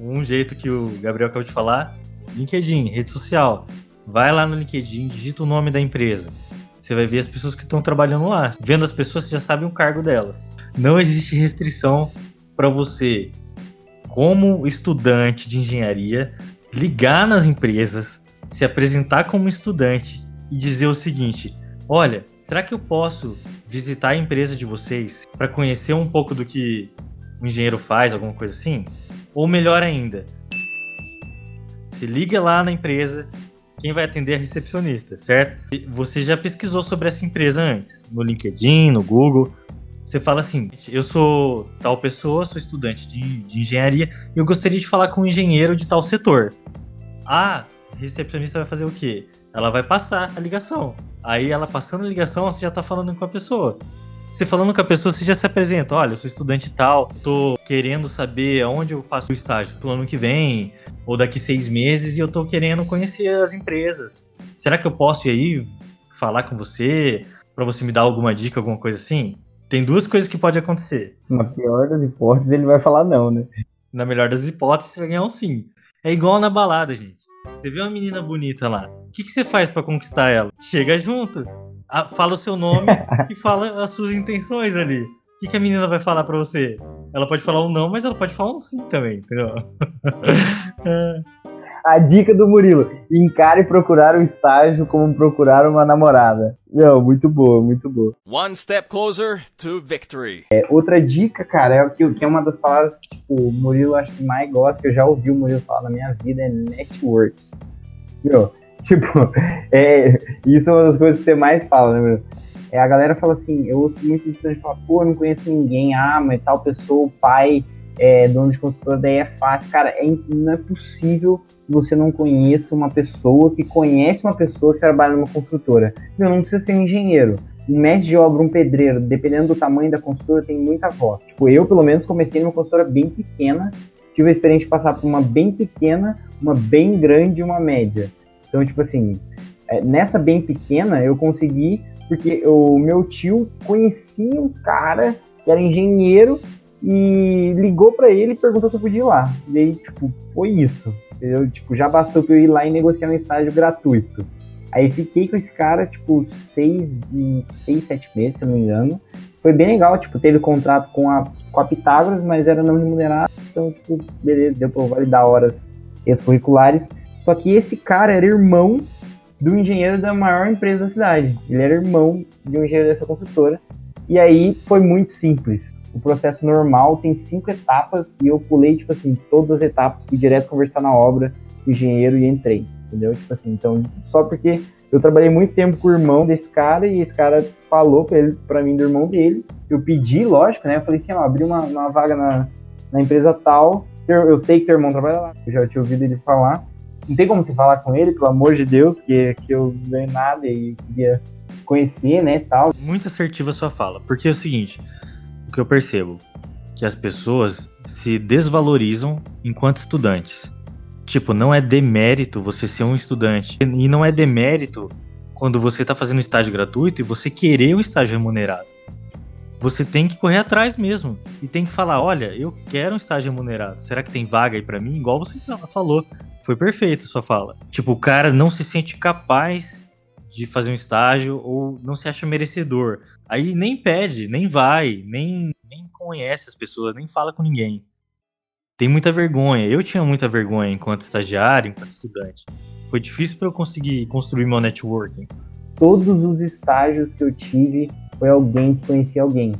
Um jeito que o Gabriel acabou de falar: LinkedIn, rede social. Vai lá no LinkedIn, digita o nome da empresa. Você vai ver as pessoas que estão trabalhando lá. Vendo as pessoas, você já sabe o cargo delas. Não existe restrição para você, como estudante de engenharia, ligar nas empresas, se apresentar como estudante e dizer o seguinte: olha, será que eu posso visitar a empresa de vocês para conhecer um pouco do que o engenheiro faz, alguma coisa assim? Ou melhor ainda, se liga lá na empresa, quem vai atender é a recepcionista, certo? Você já pesquisou sobre essa empresa antes, no LinkedIn, no Google. Você fala assim: eu sou tal pessoa, sou estudante de, de engenharia e eu gostaria de falar com um engenheiro de tal setor. Ah, recepcionista vai fazer o quê? Ela vai passar a ligação. Aí ela passando a ligação, você já tá falando com a pessoa. Você falando com a pessoa, você já se apresenta. Olha, eu sou estudante tal, tô querendo saber aonde eu faço o estágio pro ano que vem, ou daqui seis meses, e eu tô querendo conhecer as empresas. Será que eu posso ir aí falar com você, para você me dar alguma dica, alguma coisa assim? Tem duas coisas que pode acontecer. Na pior das hipóteses, ele vai falar não, né? Na melhor das hipóteses, você vai ganhar um sim. É igual na balada, gente. Você vê uma menina bonita lá. O que, que você faz para conquistar ela? Chega junto. A, fala o seu nome <laughs> e fala as suas intenções ali. O que, que a menina vai falar para você? Ela pode falar um não, mas ela pode falar um sim também, entendeu? <laughs> é. A dica do Murilo: encare procurar um estágio como procurar uma namorada. Não, muito boa, muito boa. One step closer to victory. É, outra dica, cara, é que, que é uma das palavras que tipo, o Murilo acho que mais gosta, que eu já ouvi o Murilo falar na minha vida, é network. Viu? Tipo, <laughs> é, isso é uma das coisas que você mais fala, né, Murilo? É, a galera fala assim, eu ouço muitos estudantes falar, pô, eu não conheço ninguém, ah, mas tal pessoa, o pai é dono de consultora, daí é fácil. Cara, é, não é possível você não conheça uma pessoa que conhece uma pessoa que trabalha numa construtora. Meu, não precisa ser um engenheiro. um mestre de obra, um pedreiro, dependendo do tamanho da consultora, tem muita voz. Tipo, eu, pelo menos, comecei numa consultora bem pequena, tive a experiência de passar por uma bem pequena, uma bem grande e uma média. Então, tipo assim, é, nessa bem pequena, eu consegui, porque o meu tio conhecia um cara que era engenheiro e ligou para ele e perguntou se eu podia ir lá. E aí, tipo, foi isso. Eu, tipo, já bastou pra eu ir lá e negociar um estágio gratuito. Aí fiquei com esse cara, tipo, seis, seis, sete meses, se eu não me engano. Foi bem legal, tipo, teve contrato com a, com a Pitágoras, mas era não remunerado, então, tipo, beleza, deu pra validar horas extracurriculares. Só que esse cara era irmão do engenheiro da maior empresa da cidade. Ele era irmão de um engenheiro dessa construtora. E aí foi muito simples. O processo normal tem cinco etapas e eu pulei, tipo assim, todas as etapas, fui direto conversar na obra com o engenheiro e entrei entendeu? Tipo assim, então, só porque eu trabalhei muito tempo com o irmão desse cara e esse cara falou pra, ele, pra mim do irmão dele. Eu pedi, lógico, né? Eu falei assim, ó, abri uma, uma vaga na, na empresa tal. Eu, eu sei que teu irmão trabalha lá, eu já tinha ouvido ele falar. Não tem como você falar com ele, pelo amor de Deus, porque que eu não ganho nada e queria conhecer, né, tal. Muito assertiva a sua fala, porque é o seguinte, o que eu percebo, que as pessoas se desvalorizam enquanto estudantes. Tipo, não é demérito você ser um estudante. E não é demérito quando você está fazendo estágio gratuito e você querer um estágio remunerado. Você tem que correr atrás mesmo. E tem que falar: olha, eu quero um estágio remunerado. Será que tem vaga aí para mim? Igual você falou. Foi perfeito a sua fala. Tipo, o cara não se sente capaz de fazer um estágio ou não se acha merecedor. Aí nem pede, nem vai, nem, nem conhece as pessoas, nem fala com ninguém tem muita vergonha. Eu tinha muita vergonha enquanto estagiário, enquanto estudante. Foi difícil para eu conseguir construir meu networking. Todos os estágios que eu tive foi alguém que conhecia alguém.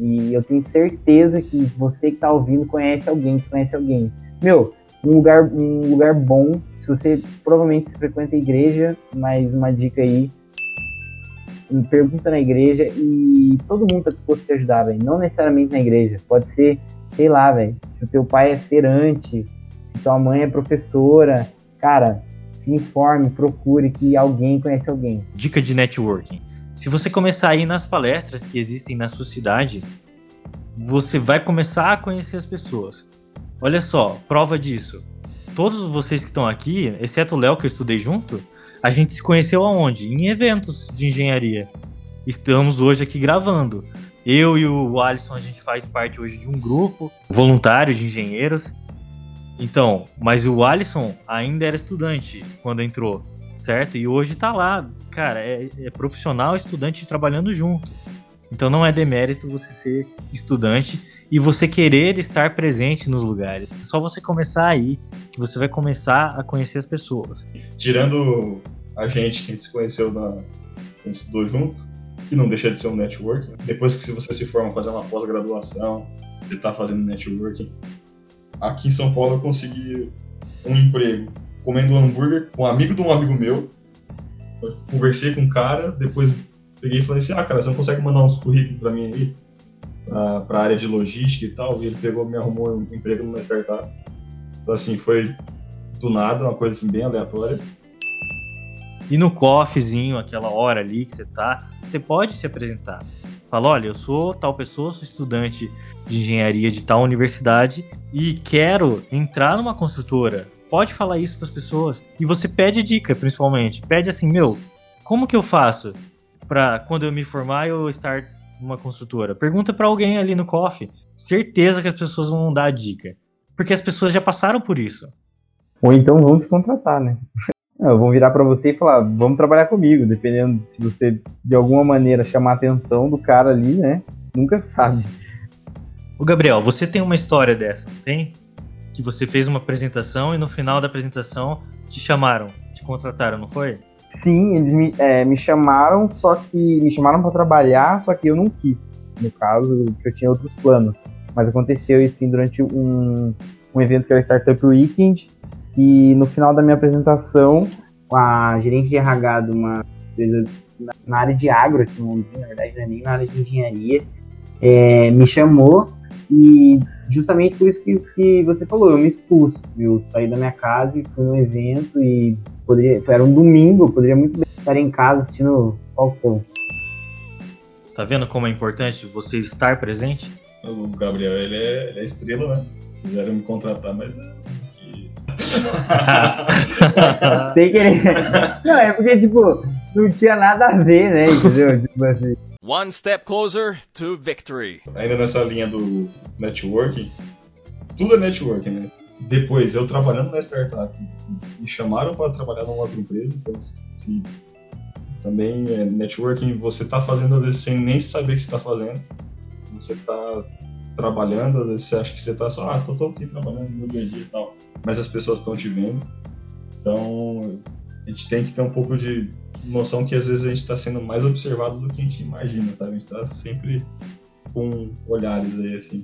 E eu tenho certeza que você que está ouvindo conhece alguém que conhece alguém. Meu, um lugar, um lugar bom, se você provavelmente se frequenta a igreja, mas uma dica aí, pergunta na igreja e todo mundo está disposto a te ajudar, velho. Não necessariamente na igreja, pode ser sei lá, velho, se o teu pai é feirante, se tua mãe é professora, cara, se informe, procure que alguém conhece alguém. Dica de networking. Se você começar a ir nas palestras que existem na sua cidade, você vai começar a conhecer as pessoas. Olha só, prova disso. Todos vocês que estão aqui, exceto o Léo que eu estudei junto, a gente se conheceu aonde? Em eventos de engenharia. Estamos hoje aqui gravando. Eu e o Alisson, a gente faz parte hoje de um grupo voluntário de engenheiros. Então, mas o Alisson ainda era estudante quando entrou, certo? E hoje tá lá, cara, é, é profissional, estudante trabalhando junto. Então não é demérito você ser estudante e você querer estar presente nos lugares. É só você começar aí que você vai começar a conhecer as pessoas. Tirando a gente que se conheceu na, a gente estudou junto, que não deixa de ser um networking. Depois que você se forma, fazer uma pós-graduação, você está fazendo networking. Aqui em São Paulo eu consegui um emprego comendo hambúrguer com um amigo de um amigo meu. Eu conversei com o um cara, depois peguei e falei assim, ah cara, você não consegue mandar uns currículos para mim aí? Para a área de logística e tal, e ele pegou me arrumou um emprego numa startup. Então assim, foi do nada, uma coisa assim bem aleatória. E no coffeezinho, aquela hora ali que você tá, você pode se apresentar. Fala, olha, eu sou tal pessoa, sou estudante de engenharia de tal universidade e quero entrar numa construtora. Pode falar isso para as pessoas. E você pede dica, principalmente. Pede assim, meu, como que eu faço para quando eu me formar eu estar numa construtora? Pergunta para alguém ali no coffee. Certeza que as pessoas vão dar a dica. Porque as pessoas já passaram por isso. Ou então vão te contratar, né? <laughs> Não, vão virar para você e falar, vamos trabalhar comigo, dependendo se você de alguma maneira chamar a atenção do cara ali, né? Nunca sabe. O Gabriel, você tem uma história dessa, não tem? Que você fez uma apresentação e no final da apresentação te chamaram, te contrataram, não foi? Sim, eles me, é, me chamaram, só que me chamaram para trabalhar, só que eu não quis. No caso, que eu tinha outros planos. Mas aconteceu isso sim durante um, um evento que era Startup Weekend, que no final da minha apresentação, a gerente de RH de uma empresa na área de agro no na verdade não é nem na área de engenharia, é, me chamou e justamente por isso que, que você falou, eu me expus, eu saí da minha casa e fui num evento e poderia, era um domingo, eu poderia muito bem estar em casa assistindo Faustão. Tá vendo como é importante você estar presente? O Gabriel, ele é, ele é estrela, né? Quiseram me contratar, mas. <laughs> Sem querer. Não, é porque, tipo, não tinha nada a ver, né? Entendeu? <laughs> Tipo assim. One step closer to victory. Ainda nessa linha do networking, tudo é networking, né? Depois, eu trabalhando na startup, me chamaram para trabalhar numa outra empresa, então, se também é networking, você tá fazendo às vezes sem nem saber o que você tá fazendo. Você tá trabalhando, às vezes você acha que você tá só, ah, só tô aqui trabalhando no dia a dia e tal. Mas as pessoas estão te vendo. Então, a gente tem que ter um pouco de noção que às vezes a gente está sendo mais observado do que a gente imagina, sabe? A gente tá sempre com olhares aí, assim.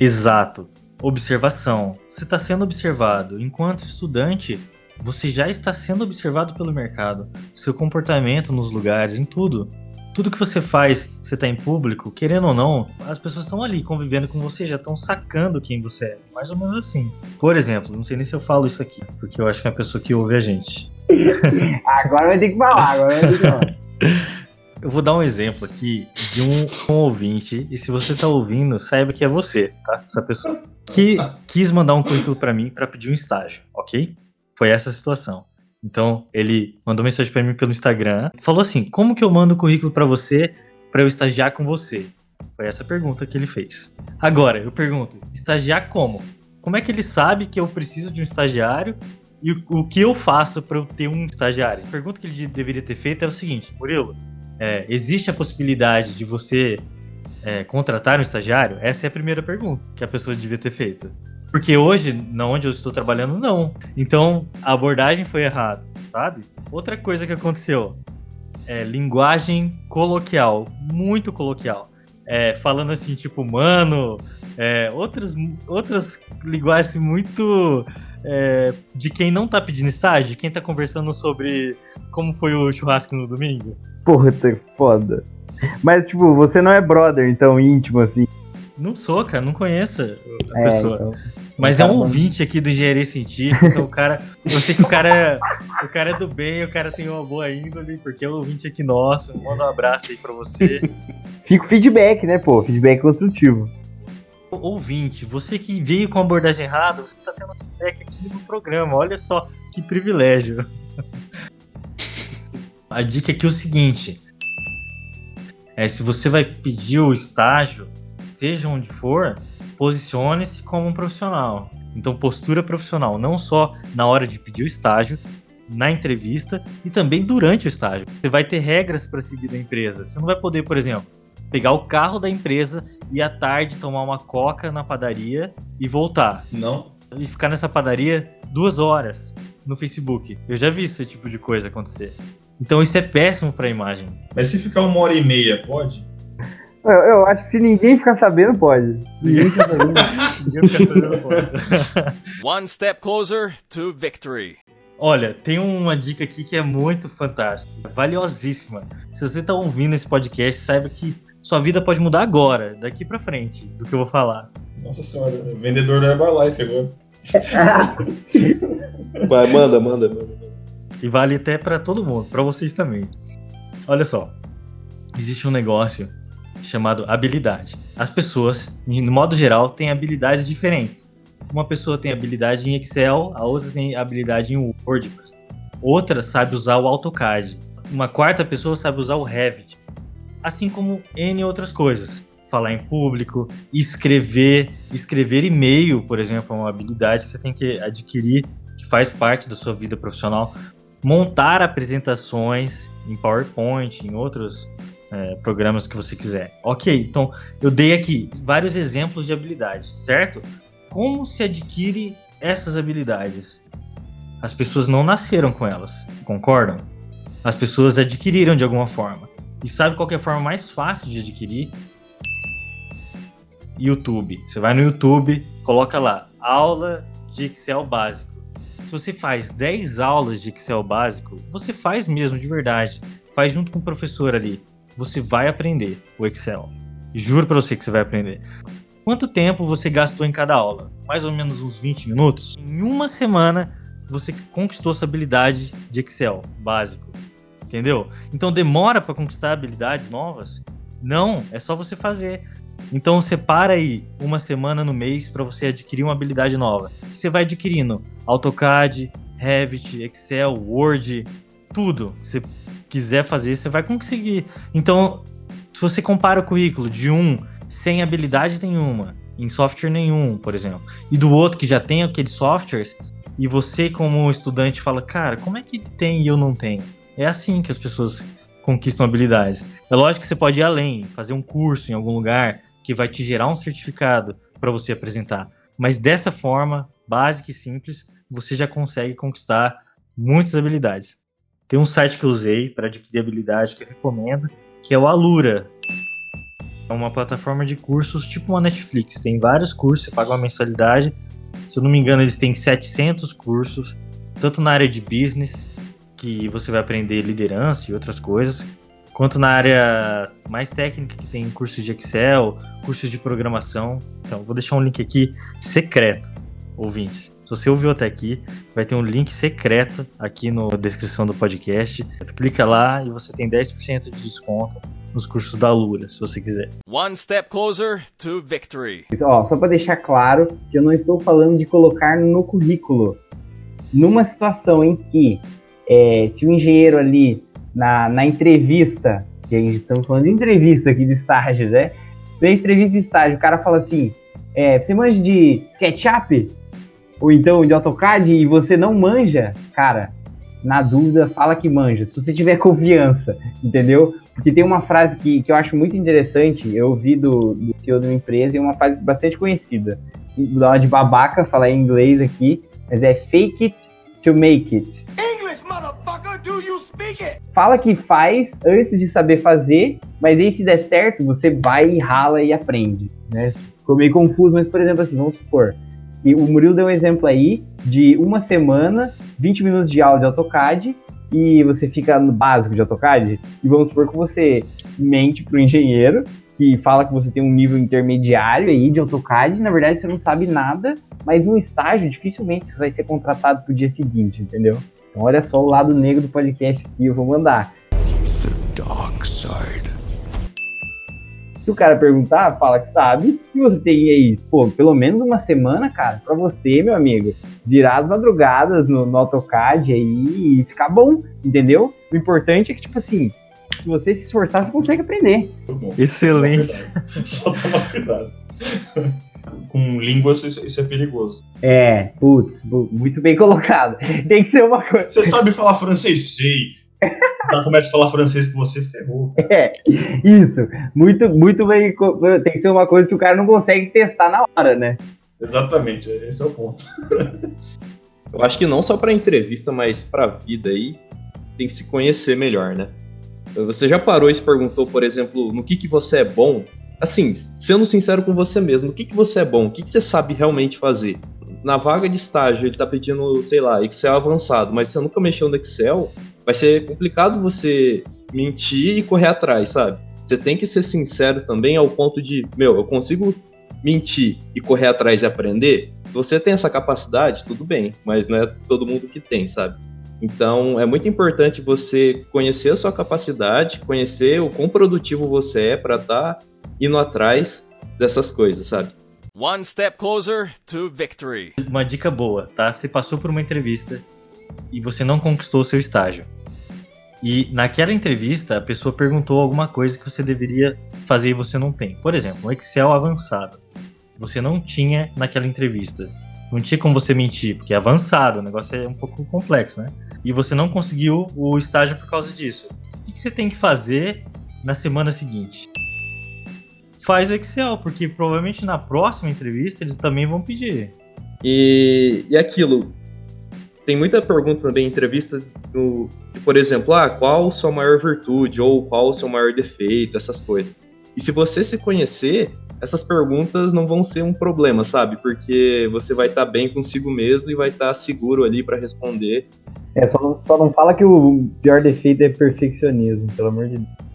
Exato. Observação. Você está sendo observado. Enquanto estudante, você já está sendo observado pelo mercado. Seu comportamento nos lugares, em tudo. Tudo que você faz, você está em público, querendo ou não, as pessoas estão ali convivendo com você, já estão sacando quem você é. Mais ou menos assim. Por exemplo, não sei nem se eu falo isso aqui, porque eu acho que é a pessoa que ouve a gente. <laughs> Agora vai ter que falar, agora vai ter que falar. <laughs> Eu vou dar um exemplo aqui de um, um ouvinte, e se você tá ouvindo, saiba que é você, tá? Essa pessoa. Que quis mandar um currículo para mim para pedir um estágio, ok? Foi essa a situação. Então, ele mandou mensagem para mim pelo Instagram, falou assim: "Como que eu mando o currículo para você para eu estagiar com você?" Foi essa a pergunta que ele fez. Agora, eu pergunto: estagiar como? Como é que ele sabe que eu preciso de um estagiário e o, que eu faço para eu ter um estagiário? A pergunta que ele de- deveria ter feito é o seguinte: Murilo, é, existe a possibilidade de você é, contratar um estagiário? Essa é a primeira pergunta que a pessoa devia ter feito. Porque hoje, na onde eu estou trabalhando, não. Então, a abordagem foi errada, sabe? Outra coisa que aconteceu é linguagem coloquial, muito coloquial. É, falando assim, tipo, mano, é, outras, outras linguagens muito é, de quem não tá pedindo estágio, quem tá conversando sobre como foi o churrasco no domingo. Porra, tá foda. Mas, tipo, você não é brother, então, íntimo, assim. Não sou, cara, não conheço a É, pessoa. então. Mas é um ouvinte aqui do Engenharia Científica, então o cara. Eu sei que o cara, o cara é do bem, o cara tem uma boa índole, porque é um ouvinte aqui nosso. Manda um abraço aí pra você. <laughs> Fica o feedback, né, pô? Feedback construtivo. Ouvinte, você que veio com a abordagem errada, você tá tendo feedback aqui no programa. Olha só que privilégio. <laughs> A dica aqui é o seguinte: é se você vai pedir o estágio, seja onde for, posicione-se como um profissional. Então, postura profissional, não só na hora de pedir o estágio, na entrevista e também durante o estágio. Você vai ter regras para seguir da empresa. Você não vai poder, por exemplo, pegar o carro da empresa e à tarde tomar uma coca na padaria e voltar. Não? E ficar nessa padaria duas horas no Facebook. Eu já vi esse tipo de coisa acontecer. Então isso é péssimo para a imagem. Mas se ficar uma hora e meia, pode? Eu, eu acho que se ninguém ficar sabendo, pode. Se ninguém ficar sabendo. <laughs> Ninguém fica sabendo, pô. <laughs> One step closer to victory. Olha, tem uma dica aqui que é muito fantástica, valiosíssima. Se você tá ouvindo esse podcast, saiba que sua vida pode mudar agora, daqui pra frente, do que eu vou falar. Nossa senhora, vendedor da Herbalife agora. <laughs> Vai, manda, manda, manda. E vale até pra todo mundo, pra vocês também. Olha só, existe um negócio chamado habilidade. As pessoas, no modo geral, têm habilidades diferentes. Uma pessoa tem habilidade em Excel, a outra tem habilidade em Word. Outra sabe usar o AutoCAD. Uma quarta pessoa sabe usar o Revit. Assim como N outras coisas. Falar em público, escrever, escrever e-mail, por exemplo, é uma habilidade que você tem que adquirir, que faz parte da sua vida profissional. Montar apresentações em PowerPoint, em outros é, programas que você quiser. Ok, então eu dei aqui vários exemplos de habilidade, certo? Como se adquire essas habilidades? As pessoas não nasceram com elas, concordam? As pessoas adquiriram de alguma forma. E sabe qual é a forma mais fácil de adquirir? YouTube. Você vai no YouTube, coloca lá, aula de Excel básico. Se você faz 10 aulas de Excel básico, você faz mesmo de verdade. Faz junto com o professor ali. Você vai aprender o Excel. Juro pra você que você vai aprender. Quanto tempo você gastou em cada aula? Mais ou menos uns 20 minutos? Em uma semana, você conquistou essa habilidade de Excel básico. Entendeu? Então demora para conquistar habilidades novas? Não, é só você fazer. Então separa aí uma semana no mês para você adquirir uma habilidade nova. Você vai adquirindo AutoCAD, Revit, Excel, Word, tudo que você quiser fazer, você vai conseguir. Então, se você compara o currículo de um sem habilidade nenhuma, em software nenhum, por exemplo, e do outro que já tem aqueles softwares, e você como estudante fala, cara, como é que ele tem e eu não tenho? É assim que as pessoas conquistam habilidades. É lógico que você pode ir além, fazer um curso em algum lugar que vai te gerar um certificado para você apresentar. Mas dessa forma, básica e simples, você já consegue conquistar muitas habilidades. Tem um site que eu usei para adquirir habilidade que eu recomendo, que é o Alura. É uma plataforma de cursos tipo uma Netflix. Tem vários cursos, você paga uma mensalidade. Se eu não me engano, eles têm 700 cursos, tanto na área de business, que você vai aprender liderança e outras coisas, quanto na área mais técnica, que tem cursos de Excel, cursos de programação. Então, vou deixar um link aqui secreto, ouvintes. Se você ouviu até aqui, vai ter um link secreto aqui na descrição do podcast. Clica lá e você tem 10% de desconto nos cursos da Lura, se você quiser. One step closer to victory. Ó, só para deixar claro que eu não estou falando de colocar no currículo. Numa situação em que, é, se o engenheiro ali, na, na entrevista, que a gente estamos falando de entrevista aqui de estágio, né? Na entrevista de estágio, o cara fala assim: é, você manja de SketchUp? ou então de AutoCAD e você não manja, cara, na dúvida, fala que manja. Se você tiver <laughs> confiança, entendeu? Porque tem uma frase que, que eu acho muito interessante, eu ouvi do, do CEO de uma empresa e é uma frase bastante conhecida. Vou dar uma de babaca, falar em inglês aqui, mas é fake it to make it. Fala que faz antes de saber fazer, mas aí se der certo, você vai e rala e aprende, né? Ficou meio confuso, mas por exemplo assim, vamos supor, e o Murilo deu um exemplo aí de uma semana, 20 minutos de aula de AutoCAD, e você fica no básico de AutoCAD, e vamos supor que você mente para o engenheiro, que fala que você tem um nível intermediário aí de AutoCAD, na verdade você não sabe nada, mas no estágio dificilmente você vai ser contratado para o dia seguinte, entendeu? Então olha só o lado negro do podcast que eu vou mandar. The dark side. Se o cara perguntar, fala que sabe, e você tem aí, pô, pelo menos uma semana, cara, para você, meu amigo, virar as madrugadas no, no AutoCAD aí e ficar bom, entendeu? O importante é que, tipo assim, se você se esforçar, você consegue aprender. Excelente. <laughs> Só tomar cuidado. Com línguas, isso é perigoso. É, putz, muito bem <laughs> colocado. Tem que ser uma coisa. Você sabe falar francês? Sei cara começa a falar francês com você, ferrou. É, isso. Muito, muito bem. Tem que ser uma coisa que o cara não consegue testar na hora, né? Exatamente, esse é o ponto. <laughs> Eu acho que não só para entrevista, mas para vida aí, tem que se conhecer melhor, né? Você já parou e se perguntou, por exemplo, no que, que você é bom? Assim, sendo sincero com você mesmo, no que, que você é bom? O que, que você sabe realmente fazer? Na vaga de estágio, ele tá pedindo, sei lá, Excel avançado, mas você nunca mexeu no Excel, vai ser complicado você mentir e correr atrás, sabe? Você tem que ser sincero também ao ponto de, meu, eu consigo mentir e correr atrás e aprender. Se você tem essa capacidade, tudo bem, mas não é todo mundo que tem, sabe? Então é muito importante você conhecer a sua capacidade, conhecer o quão produtivo você é para estar tá indo atrás dessas coisas, sabe? One step closer to victory. Uma dica boa, tá? Se passou por uma entrevista e você não conquistou o seu estágio. E naquela entrevista, a pessoa perguntou alguma coisa que você deveria fazer e você não tem. Por exemplo, um Excel avançado. Você não tinha naquela entrevista. Não tinha como você mentir, porque é avançado, o negócio é um pouco complexo, né? E você não conseguiu o estágio por causa disso. O que você tem que fazer na semana seguinte? Faz o Excel, porque provavelmente na próxima entrevista eles também vão pedir. E, e aquilo, tem muita pergunta também em entrevista do, de, por exemplo, ah, qual sua maior virtude ou qual o seu maior defeito, essas coisas. E se você se conhecer, essas perguntas não vão ser um problema, sabe? Porque você vai estar tá bem consigo mesmo e vai estar tá seguro ali para responder. É, só não, só não fala que o pior defeito é perfeccionismo, pelo amor de Deus.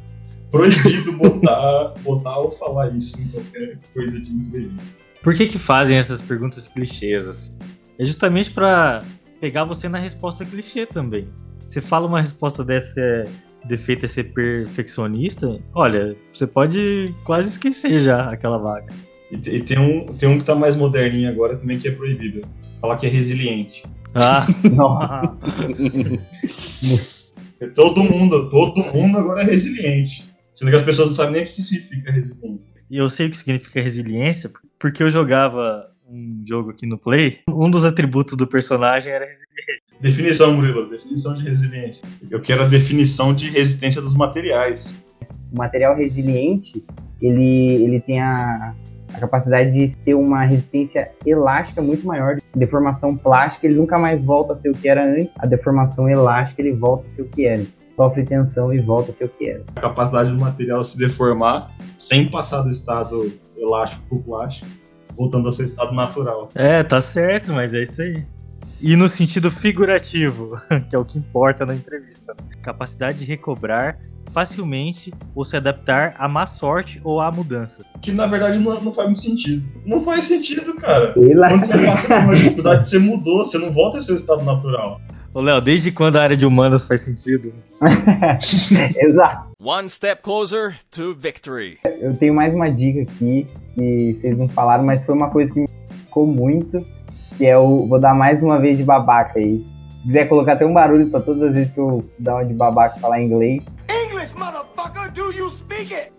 Proibido botar, botar ou falar isso em qualquer coisa de entrevista. Por que que fazem essas perguntas clichês assim? É justamente para pegar você na resposta clichê também. Você fala uma resposta dessa é defeito é ser perfeccionista, olha, você pode quase esquecer já aquela vaga. E, e tem, um, tem um que tá mais moderninho agora também que é proibido. Falar que é resiliente. Ah, Nossa. <laughs> Todo mundo, todo mundo agora é resiliente. Sendo que as pessoas não sabem nem o que significa resiliência. E eu sei o que significa resiliência, porque eu jogava um jogo aqui no Play. Um dos atributos do personagem era resiliência. Definição, Murilo, definição de resiliência. Eu quero a definição de resistência dos materiais. o material resiliente, ele, ele tem a, a capacidade de ter uma resistência elástica muito maior. Deformação plástica, ele nunca mais volta a ser o que era antes. A deformação elástica, ele volta a ser o que era. Sofre tensão e volta a ser o que era. A capacidade do material se deformar sem passar do estado elástico para plástico, voltando ao seu estado natural. É, tá certo, mas é isso aí. E no sentido figurativo, <laughs> que é o que importa na entrevista. né? Capacidade de recobrar facilmente ou se adaptar à má sorte ou à mudança. Que na verdade não, não faz muito sentido. Não faz sentido, cara. Quando você passa por uma dificuldade, você mudou, você não volta ao seu estado natural. Ô, Léo, desde quando a área de humanas faz sentido? <laughs> Exato. One step closer to victory. Eu tenho mais uma dica aqui que vocês não falaram, mas foi uma coisa que me ficou muito, que é o vou dar mais uma vez de babaca aí. Se quiser colocar até um barulho pra todas as vezes que eu dar uma de babaca e falar inglês, English, motherfucker, do you speak it?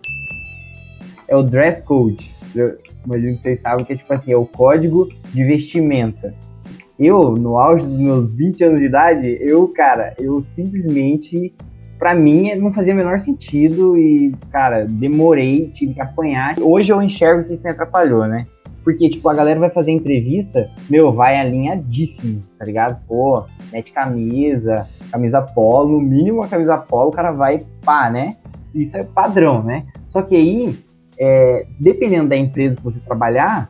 é o dress code. Eu imagino que vocês sabem que é tipo assim, é o código de vestimenta. Eu, no auge dos meus 20 anos de idade, eu, cara, eu simplesmente, pra mim, não fazia o menor sentido e, cara, demorei, tive que apanhar. Hoje eu enxergo que isso me atrapalhou, né? Porque, tipo, a galera vai fazer entrevista, meu, vai alinhadíssimo, tá ligado? Pô, mete camisa, camisa polo, mínimo a camisa polo, o cara vai pá, né? Isso é padrão, né? Só que aí, é, dependendo da empresa que você trabalhar,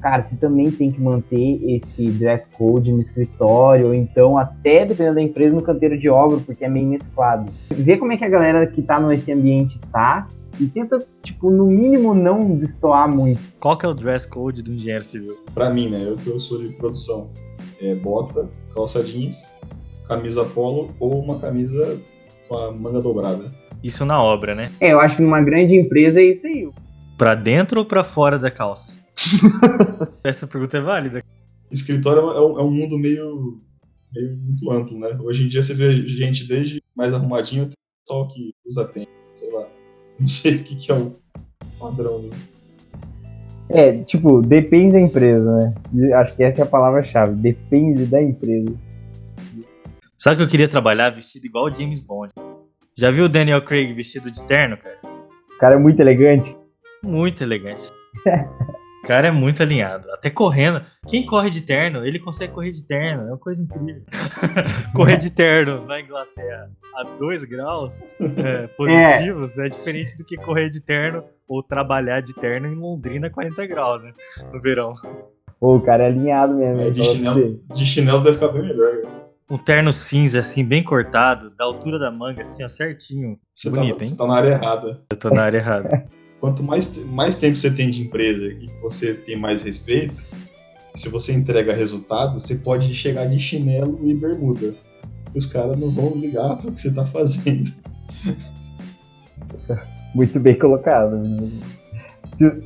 cara, você também tem que manter esse dress code no escritório, ou então até dependendo da empresa no canteiro de obra, porque é meio mesclado. Vê como é que a galera que tá nesse ambiente tá e tenta, tipo, no mínimo não destoar muito. Qual que é o dress code do engenheiro civil? Pra mim, né? Eu que eu sou de produção. É bota, calça jeans, camisa polo ou uma camisa com a manga dobrada. Isso na obra, né? É, eu acho que numa grande empresa é isso aí. Pra dentro ou pra fora da calça? <laughs> Essa pergunta é válida. Escritório é um, é um mundo meio, meio muito amplo, né? Hoje em dia você vê gente desde mais arrumadinho até só que usa tênis, sei lá. <laughs> Não sei o que, que é o padrão, né? É, tipo, depende da empresa, né? Acho que essa é a palavra-chave. Depende da empresa. Sabe que eu queria trabalhar vestido igual o James Bond? Já viu o Daniel Craig vestido de terno, cara? O cara é muito elegante. Muito elegante. <laughs> O cara é muito alinhado. Até correndo. Quem corre de terno, ele consegue correr de terno. É uma coisa incrível. <laughs> correr de terno na Inglaterra a 2 graus <laughs> é, positivos é. diferente do que correr de terno ou trabalhar de terno em Londrina a 40 graus, né? No verão. Pô, o cara é alinhado mesmo. É, de, chinelo, de chinelo deve ficar bem melhor. cara. Um terno cinza, assim, bem cortado, da altura da manga, assim, ó, certinho. Você, Bonito, tá, hein? você tá na área errada. Eu tô na área errada. <laughs> Quanto mais, mais tempo você tem de empresa e você tem mais respeito, se você entrega resultado, você pode chegar de chinelo e bermuda. Que os caras não vão ligar pro que você tá fazendo. <laughs> Muito bem colocado. né? Se-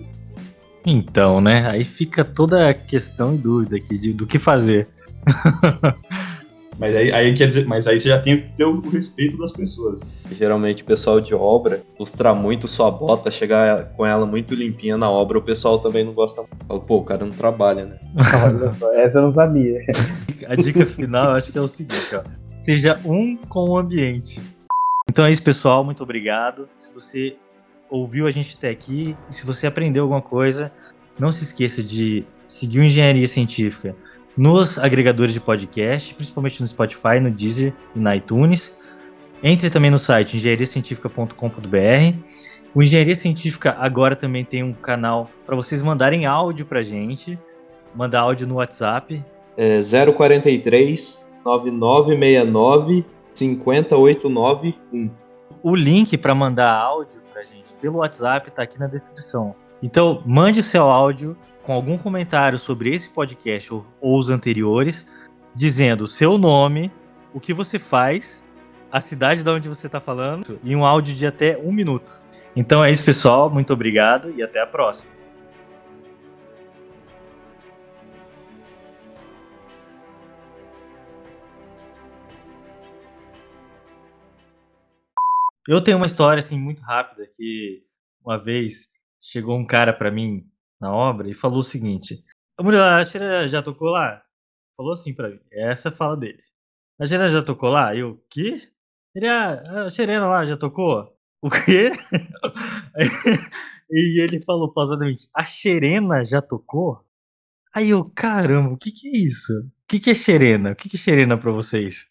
Então, né? Aí fica toda a questão e dúvida aqui de, do que fazer. <laughs> Mas aí, aí quer dizer, mas aí você já tem que ter o respeito das pessoas. Geralmente o pessoal de obra lustra muito sua bota, chegar com ela muito limpinha na obra, o pessoal também não gosta. Fala, pô, o cara não trabalha, né? <laughs> Essa eu não sabia. A dica final eu acho que é o seguinte, ó. Seja um com o ambiente. Então é isso, pessoal. Muito obrigado. Se você ouviu a gente até aqui e se você aprendeu alguma coisa, não se esqueça de seguir o Engenharia Científica nos agregadores de podcast, principalmente no Spotify, no Deezer e na iTunes. Entre também no site engenhariacientifica.com.br. O Engenharia Científica agora também tem um canal para vocês mandarem áudio pra gente. Mandar áudio no WhatsApp, É 043 9969 50891. O link para mandar áudio pra gente pelo WhatsApp tá aqui na descrição. Então, mande o seu áudio com algum comentário sobre esse podcast ou, ou os anteriores, dizendo seu nome, o que você faz a cidade de onde você tá falando e um áudio de até um minuto. Então é isso, pessoal. Muito obrigado e até a próxima. Eu tenho uma história assim muito rápida que uma vez chegou um cara pra mim na obra e falou o seguinte: "A mulher, já tocou lá?" Falou assim pra mim. Essa é a fala dele. A Xera já tocou lá? Eu, que? Ele, ah, a Xerena lá já tocou? O quê? <laughs> e ele falou pausadamente: A Xerena já tocou? Aí eu, caramba, o que que é isso? O que que é Xerena? O que que é Xerena pra vocês?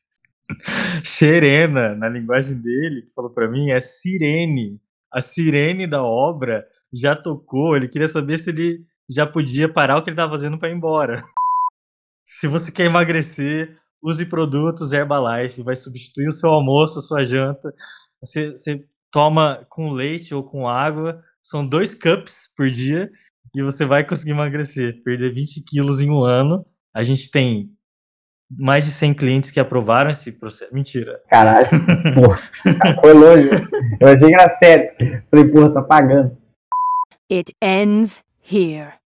<laughs> Xerena, na linguagem dele, que falou pra mim, é sirene. A sirene da obra já tocou. Ele queria saber se ele já podia parar o que ele tava fazendo pra ir embora. <laughs> Se você quer emagrecer, use produtos Herbalife. Vai substituir o seu almoço, a sua janta. Você, você toma com leite ou com água. São dois cups por dia e você vai conseguir emagrecer. Perder 20 quilos em um ano. A gente tem mais de 100 clientes que aprovaram esse processo. Mentira. Caralho, <laughs> porra. Foi longe. Eu achei engraçado. Falei, porra, tá pagando. It ends here.